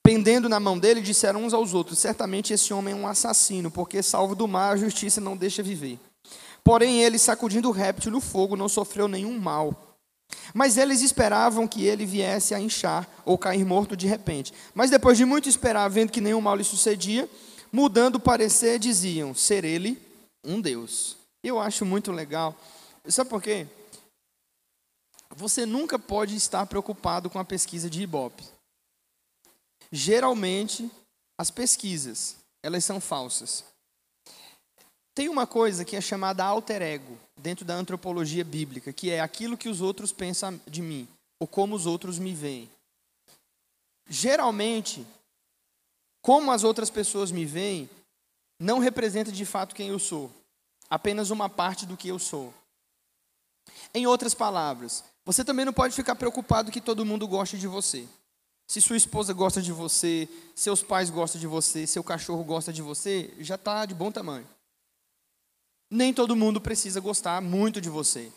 Speaker 1: Pendendo na mão dele, disseram uns aos outros: Certamente esse homem é um assassino, porque, salvo do mar, a justiça não deixa viver. Porém, ele, sacudindo o réptil no fogo, não sofreu nenhum mal. Mas eles esperavam que ele viesse a inchar ou cair morto de repente. Mas depois de muito esperar, vendo que nenhum mal lhe sucedia, mudando o parecer, diziam ser ele um Deus. Eu acho muito legal. Sabe por quê? Você nunca pode estar preocupado com a pesquisa de Ibope. Geralmente, as pesquisas, elas são falsas. Tem uma coisa que é chamada alter ego, dentro da antropologia bíblica, que é aquilo que os outros pensam de mim, ou como os outros me veem. Geralmente, como as outras pessoas me veem, não representa de fato quem eu sou, apenas uma parte do que eu sou. Em outras palavras, você também não pode ficar preocupado que todo mundo goste de você. Se sua esposa gosta de você, seus pais gostam de você, seu cachorro gosta de você, já está de bom tamanho nem todo mundo precisa gostar muito de você.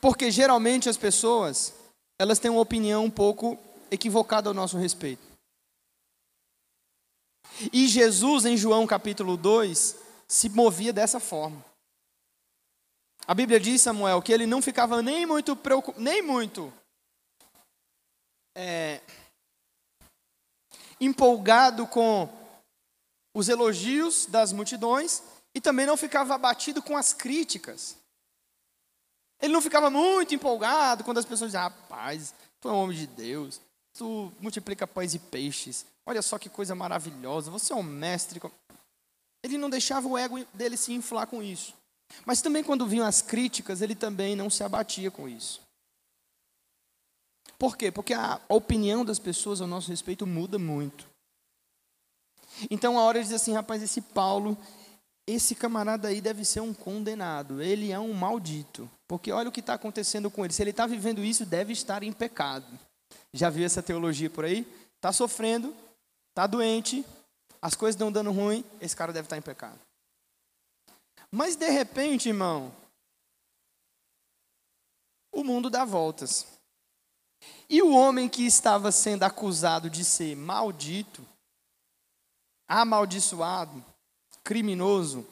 Speaker 1: Porque geralmente as pessoas, elas têm uma opinião um pouco equivocada ao nosso respeito. E Jesus, em João capítulo 2, se movia dessa forma. A Bíblia diz, Samuel, que ele não ficava nem muito, nem muito é, empolgado com os elogios das multidões e também não ficava abatido com as críticas. Ele não ficava muito empolgado quando as pessoas diziam, rapaz, tu é um homem de Deus, tu multiplica pães e peixes, olha só que coisa maravilhosa, você é um mestre. Ele não deixava o ego dele se inflar com isso. Mas também quando vinham as críticas, ele também não se abatia com isso. Por quê? Porque a opinião das pessoas ao nosso respeito muda muito. Então a hora de dizer assim, rapaz, esse Paulo, esse camarada aí deve ser um condenado, ele é um maldito. Porque olha o que está acontecendo com ele. Se ele está vivendo isso, deve estar em pecado. Já viu essa teologia por aí? Está sofrendo, está doente, as coisas estão dando ruim, esse cara deve estar em pecado. Mas de repente, irmão, o mundo dá voltas. E o homem que estava sendo acusado de ser maldito, amaldiçoado, criminoso,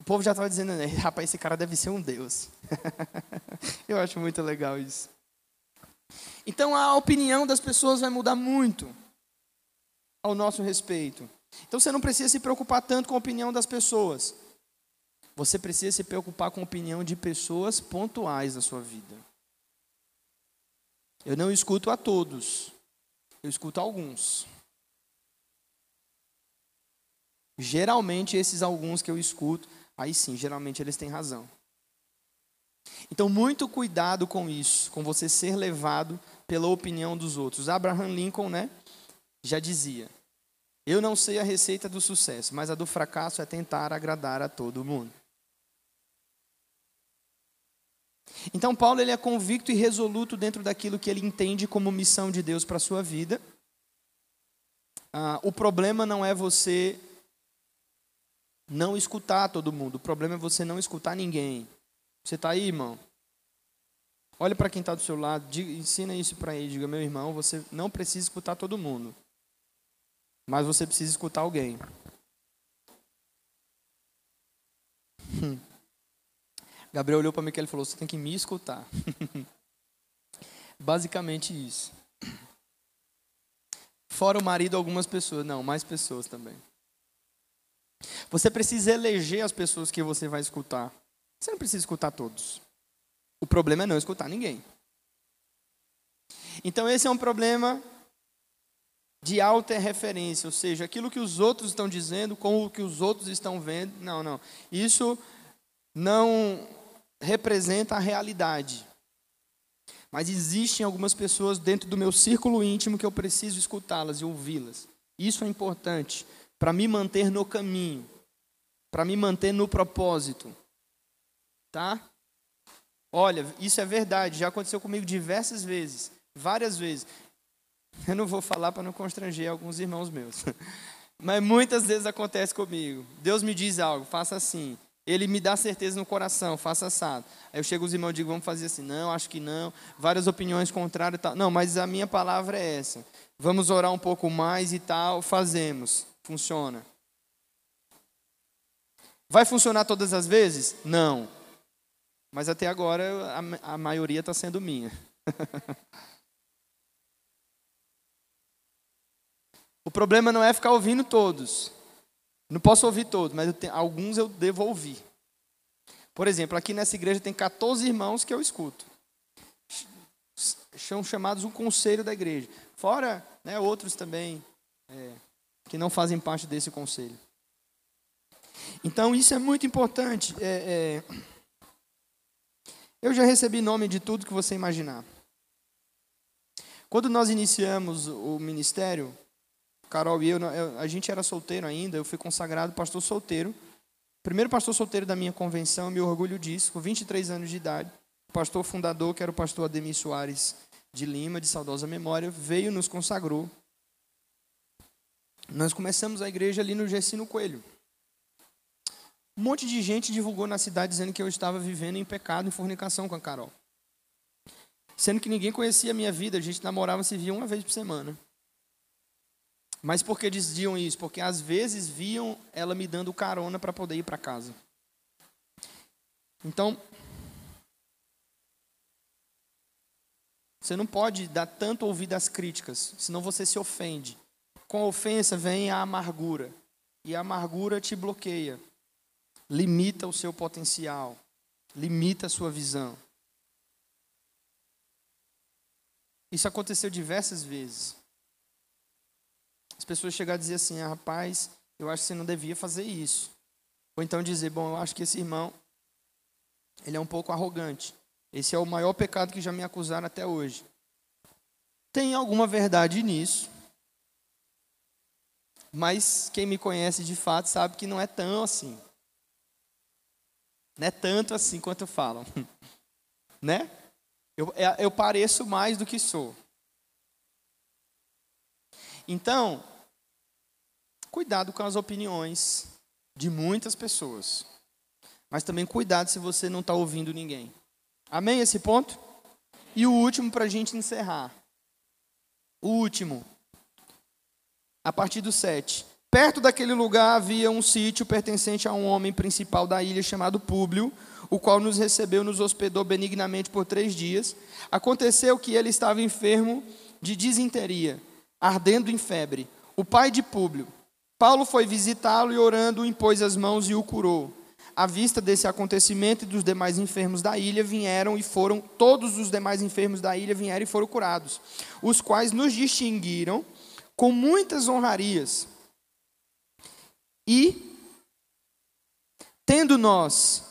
Speaker 1: o povo já estava dizendo, rapaz, esse cara deve ser um Deus. Eu acho muito legal isso. Então a opinião das pessoas vai mudar muito ao nosso respeito. Então você não precisa se preocupar tanto com a opinião das pessoas. Você precisa se preocupar com a opinião de pessoas pontuais da sua vida. Eu não escuto a todos, eu escuto alguns. Geralmente, esses alguns que eu escuto, aí sim, geralmente eles têm razão. Então, muito cuidado com isso, com você ser levado pela opinião dos outros. Abraham Lincoln, né, já dizia: Eu não sei a receita do sucesso, mas a do fracasso é tentar agradar a todo mundo. Então Paulo ele é convicto e resoluto dentro daquilo que ele entende como missão de Deus para a sua vida. Ah, o problema não é você não escutar todo mundo, o problema é você não escutar ninguém. Você está aí, irmão? Olha para quem está do seu lado, diga, ensina isso para ele, diga, meu irmão, você não precisa escutar todo mundo, mas você precisa escutar alguém. Hum. Gabriel olhou para mim e falou: Você tem que me escutar. Basicamente isso. Fora o marido, algumas pessoas. Não, mais pessoas também. Você precisa eleger as pessoas que você vai escutar. Você não precisa escutar todos. O problema é não escutar ninguém. Então, esse é um problema de alta referência, ou seja, aquilo que os outros estão dizendo com o que os outros estão vendo. Não, não. Isso não representa a realidade. Mas existem algumas pessoas dentro do meu círculo íntimo que eu preciso escutá-las e ouvi-las. Isso é importante para me manter no caminho, para me manter no propósito. Tá? Olha, isso é verdade, já aconteceu comigo diversas vezes, várias vezes. Eu não vou falar para não constranger alguns irmãos meus. Mas muitas vezes acontece comigo. Deus me diz algo, faça assim. Ele me dá certeza no coração, faça assado. Aí eu chego os irmãos e digo, vamos fazer assim. Não, acho que não. Várias opiniões contrárias e tal. Não, mas a minha palavra é essa. Vamos orar um pouco mais e tal. Fazemos. Funciona. Vai funcionar todas as vezes? Não. Mas até agora a, a maioria está sendo minha. o problema não é ficar ouvindo todos. Não posso ouvir todos, mas eu tenho, alguns eu devo ouvir. Por exemplo, aqui nessa igreja tem 14 irmãos que eu escuto. São chamados o conselho da igreja. Fora né, outros também é, que não fazem parte desse conselho. Então, isso é muito importante. É, é, eu já recebi nome de tudo que você imaginar. Quando nós iniciamos o ministério, Carol e eu, a gente era solteiro ainda, eu fui consagrado pastor solteiro. Primeiro pastor solteiro da minha convenção, me orgulho disso, com 23 anos de idade. O pastor fundador, que era o pastor Ademir Soares de Lima, de saudosa memória, veio nos consagrou. Nós começamos a igreja ali no Gessino Coelho. Um monte de gente divulgou na cidade dizendo que eu estava vivendo em pecado, em fornicação com a Carol. Sendo que ninguém conhecia a minha vida, a gente namorava, se via uma vez por semana. Mas por que diziam isso? Porque às vezes viam ela me dando carona para poder ir para casa. Então, Você não pode dar tanto ouvido às críticas, senão você se ofende. Com a ofensa vem a amargura. E a amargura te bloqueia, limita o seu potencial, limita a sua visão. Isso aconteceu diversas vezes. As pessoas chegaram a dizer assim: ah, rapaz, eu acho que você não devia fazer isso. Ou então dizer: bom, eu acho que esse irmão, ele é um pouco arrogante. Esse é o maior pecado que já me acusaram até hoje. Tem alguma verdade nisso. Mas quem me conhece de fato sabe que não é tão assim. Não é tanto assim quanto falam. né? Eu, é, eu pareço mais do que sou. Então, cuidado com as opiniões de muitas pessoas. Mas também cuidado se você não está ouvindo ninguém. Amém esse ponto? E o último para a gente encerrar. O último. A partir do 7. Perto daquele lugar havia um sítio pertencente a um homem principal da ilha chamado Públio, o qual nos recebeu, nos hospedou benignamente por três dias. Aconteceu que ele estava enfermo de disenteria, ardendo em febre. O pai de Públio. Paulo foi visitá-lo e orando impôs as mãos e o curou. À vista desse acontecimento e dos demais enfermos da ilha vieram e foram todos os demais enfermos da ilha vieram e foram curados, os quais nos distinguiram com muitas honrarias. E tendo nós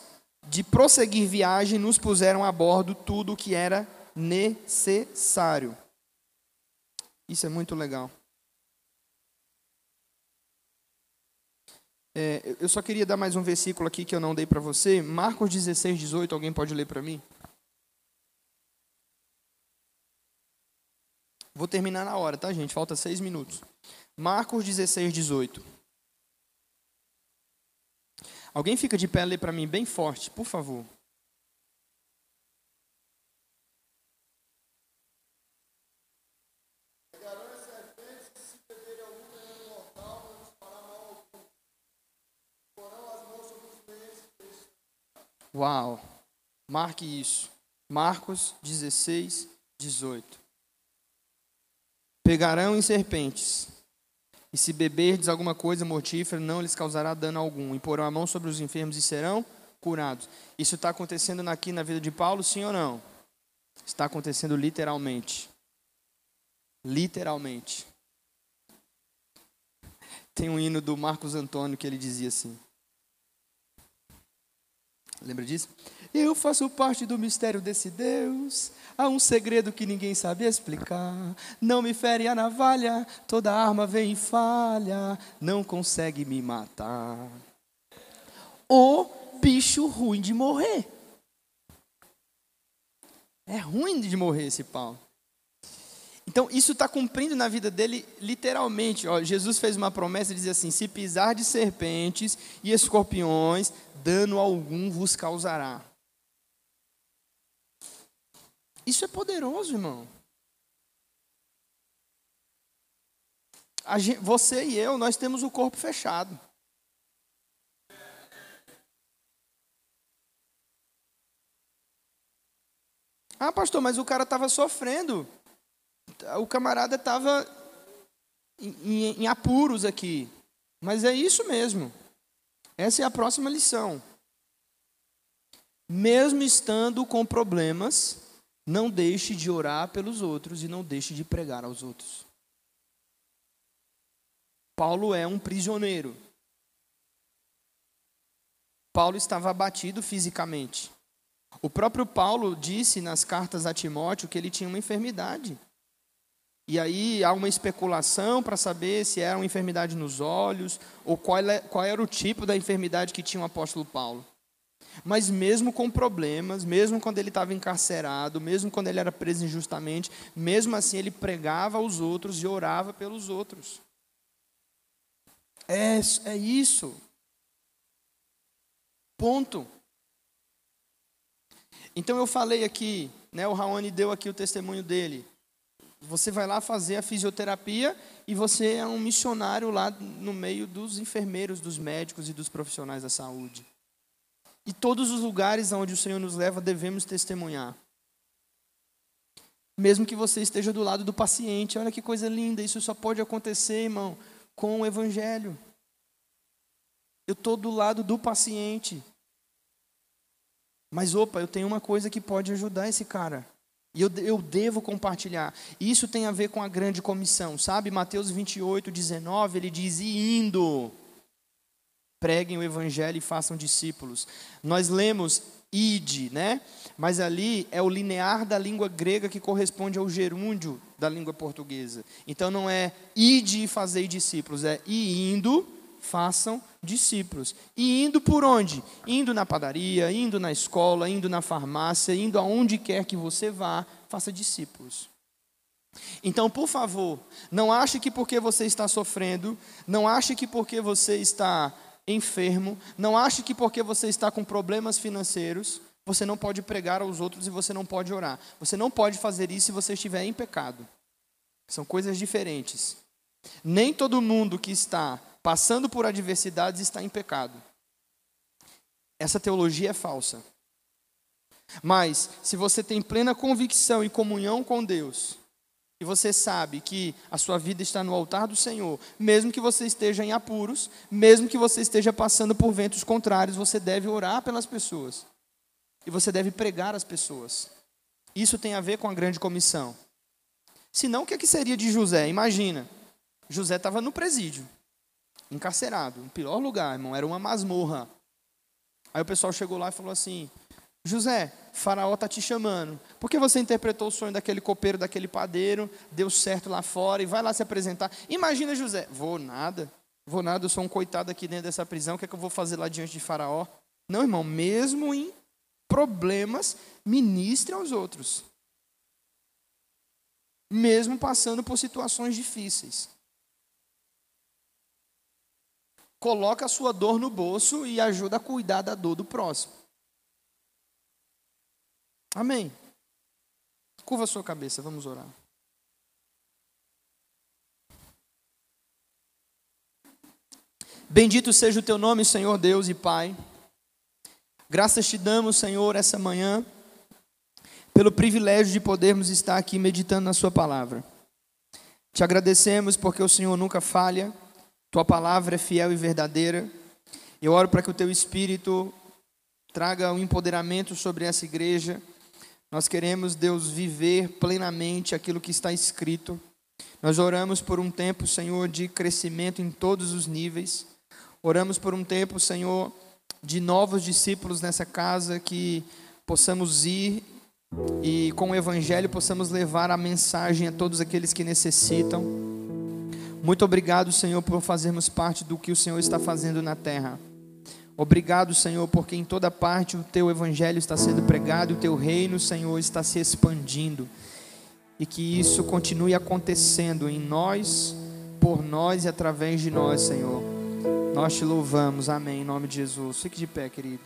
Speaker 1: de prosseguir viagem, nos puseram a bordo tudo o que era necessário. Isso é muito legal. É, eu só queria dar mais um versículo aqui que eu não dei para você. Marcos 16, 18. Alguém pode ler para mim? Vou terminar na hora, tá, gente? Falta seis minutos. Marcos 16, 18. Alguém fica de pé ler para mim bem forte, por favor. Uau! Marque isso. Marcos 16, 18. Pegarão em serpentes e se beberdes alguma coisa mortífera, não lhes causará dano algum. E porão a mão sobre os enfermos e serão curados. Isso está acontecendo aqui na vida de Paulo, sim ou não? Está acontecendo literalmente. Literalmente. Tem um hino do Marcos Antônio que ele dizia assim. Lembra disso? Eu faço parte do mistério desse Deus. Há um segredo que ninguém sabe explicar. Não me fere a navalha, toda arma vem em falha, não consegue me matar. O bicho ruim de morrer. É ruim de morrer esse Paulo. Então, isso está cumprindo na vida dele literalmente. Ó, Jesus fez uma promessa e dizia assim: Se pisar de serpentes e escorpiões, dano algum vos causará. Isso é poderoso, irmão. Gente, você e eu, nós temos o corpo fechado. Ah, pastor, mas o cara estava sofrendo. O camarada estava em, em, em apuros aqui. Mas é isso mesmo. Essa é a próxima lição. Mesmo estando com problemas, não deixe de orar pelos outros e não deixe de pregar aos outros. Paulo é um prisioneiro. Paulo estava abatido fisicamente. O próprio Paulo disse nas cartas a Timóteo que ele tinha uma enfermidade. E aí há uma especulação para saber se era uma enfermidade nos olhos ou qual, é, qual era o tipo da enfermidade que tinha o apóstolo Paulo. Mas mesmo com problemas, mesmo quando ele estava encarcerado, mesmo quando ele era preso injustamente, mesmo assim ele pregava aos outros e orava pelos outros. É, é isso. Ponto. Então eu falei aqui, né, o Raoni deu aqui o testemunho dele. Você vai lá fazer a fisioterapia e você é um missionário lá no meio dos enfermeiros, dos médicos e dos profissionais da saúde. E todos os lugares onde o Senhor nos leva devemos testemunhar. mesmo que você esteja do lado do paciente. Olha que coisa linda, isso só pode acontecer, irmão, com o Evangelho. Eu estou do lado do paciente. Mas, opa, eu tenho uma coisa que pode ajudar esse cara. E eu, eu devo compartilhar. Isso tem a ver com a grande comissão, sabe? Mateus 28, 19, ele diz: E indo, preguem o evangelho e façam discípulos. Nós lemos ide, né? Mas ali é o linear da língua grega que corresponde ao gerúndio da língua portuguesa. Então não é ide e fazei discípulos, é e indo façam discípulos. E indo por onde? Indo na padaria, indo na escola, indo na farmácia, indo aonde quer que você vá, faça discípulos. Então, por favor, não ache que porque você está sofrendo, não ache que porque você está enfermo, não ache que porque você está com problemas financeiros, você não pode pregar aos outros e você não pode orar. Você não pode fazer isso se você estiver em pecado. São coisas diferentes. Nem todo mundo que está passando por adversidades está em pecado. Essa teologia é falsa. Mas, se você tem plena convicção e comunhão com Deus, e você sabe que a sua vida está no altar do Senhor, mesmo que você esteja em apuros, mesmo que você esteja passando por ventos contrários, você deve orar pelas pessoas. E você deve pregar às pessoas. Isso tem a ver com a grande comissão. Senão, o que, é que seria de José? Imagina, José estava no presídio, encarcerado, no pior lugar, irmão, era uma masmorra. Aí o pessoal chegou lá e falou assim: José, Faraó está te chamando. Por que você interpretou o sonho daquele copeiro, daquele padeiro, deu certo lá fora e vai lá se apresentar? Imagina José, vou nada, vou nada, eu sou um coitado aqui dentro dessa prisão, o que, é que eu vou fazer lá diante de Faraó? Não, irmão, mesmo em problemas, ministre aos outros. Mesmo passando por situações difíceis. Coloca a sua dor no bolso e ajuda a cuidar da dor do próximo. Amém. Curva a sua cabeça, vamos orar. Bendito seja o teu nome, Senhor Deus e Pai. Graças te damos, Senhor, essa manhã, pelo privilégio de podermos estar aqui meditando na Sua palavra. Te agradecemos porque o Senhor nunca falha, Tua palavra é fiel e verdadeira. Eu oro para que o Teu Espírito traga um empoderamento sobre essa igreja nós queremos, Deus, viver plenamente aquilo que está escrito. Nós oramos por um tempo, Senhor, de crescimento em todos os níveis. Oramos por um tempo, Senhor, de novos discípulos nessa casa, que possamos ir e com o Evangelho possamos levar a mensagem a todos aqueles que necessitam. Muito obrigado, Senhor, por fazermos parte do que o Senhor está fazendo na terra. Obrigado, Senhor, porque em toda parte o teu evangelho está sendo pregado, o teu reino, Senhor, está se expandindo. E que isso continue acontecendo em nós, por nós e através de nós, Senhor. Nós te louvamos. Amém. Em nome de Jesus. Fique de pé, querido.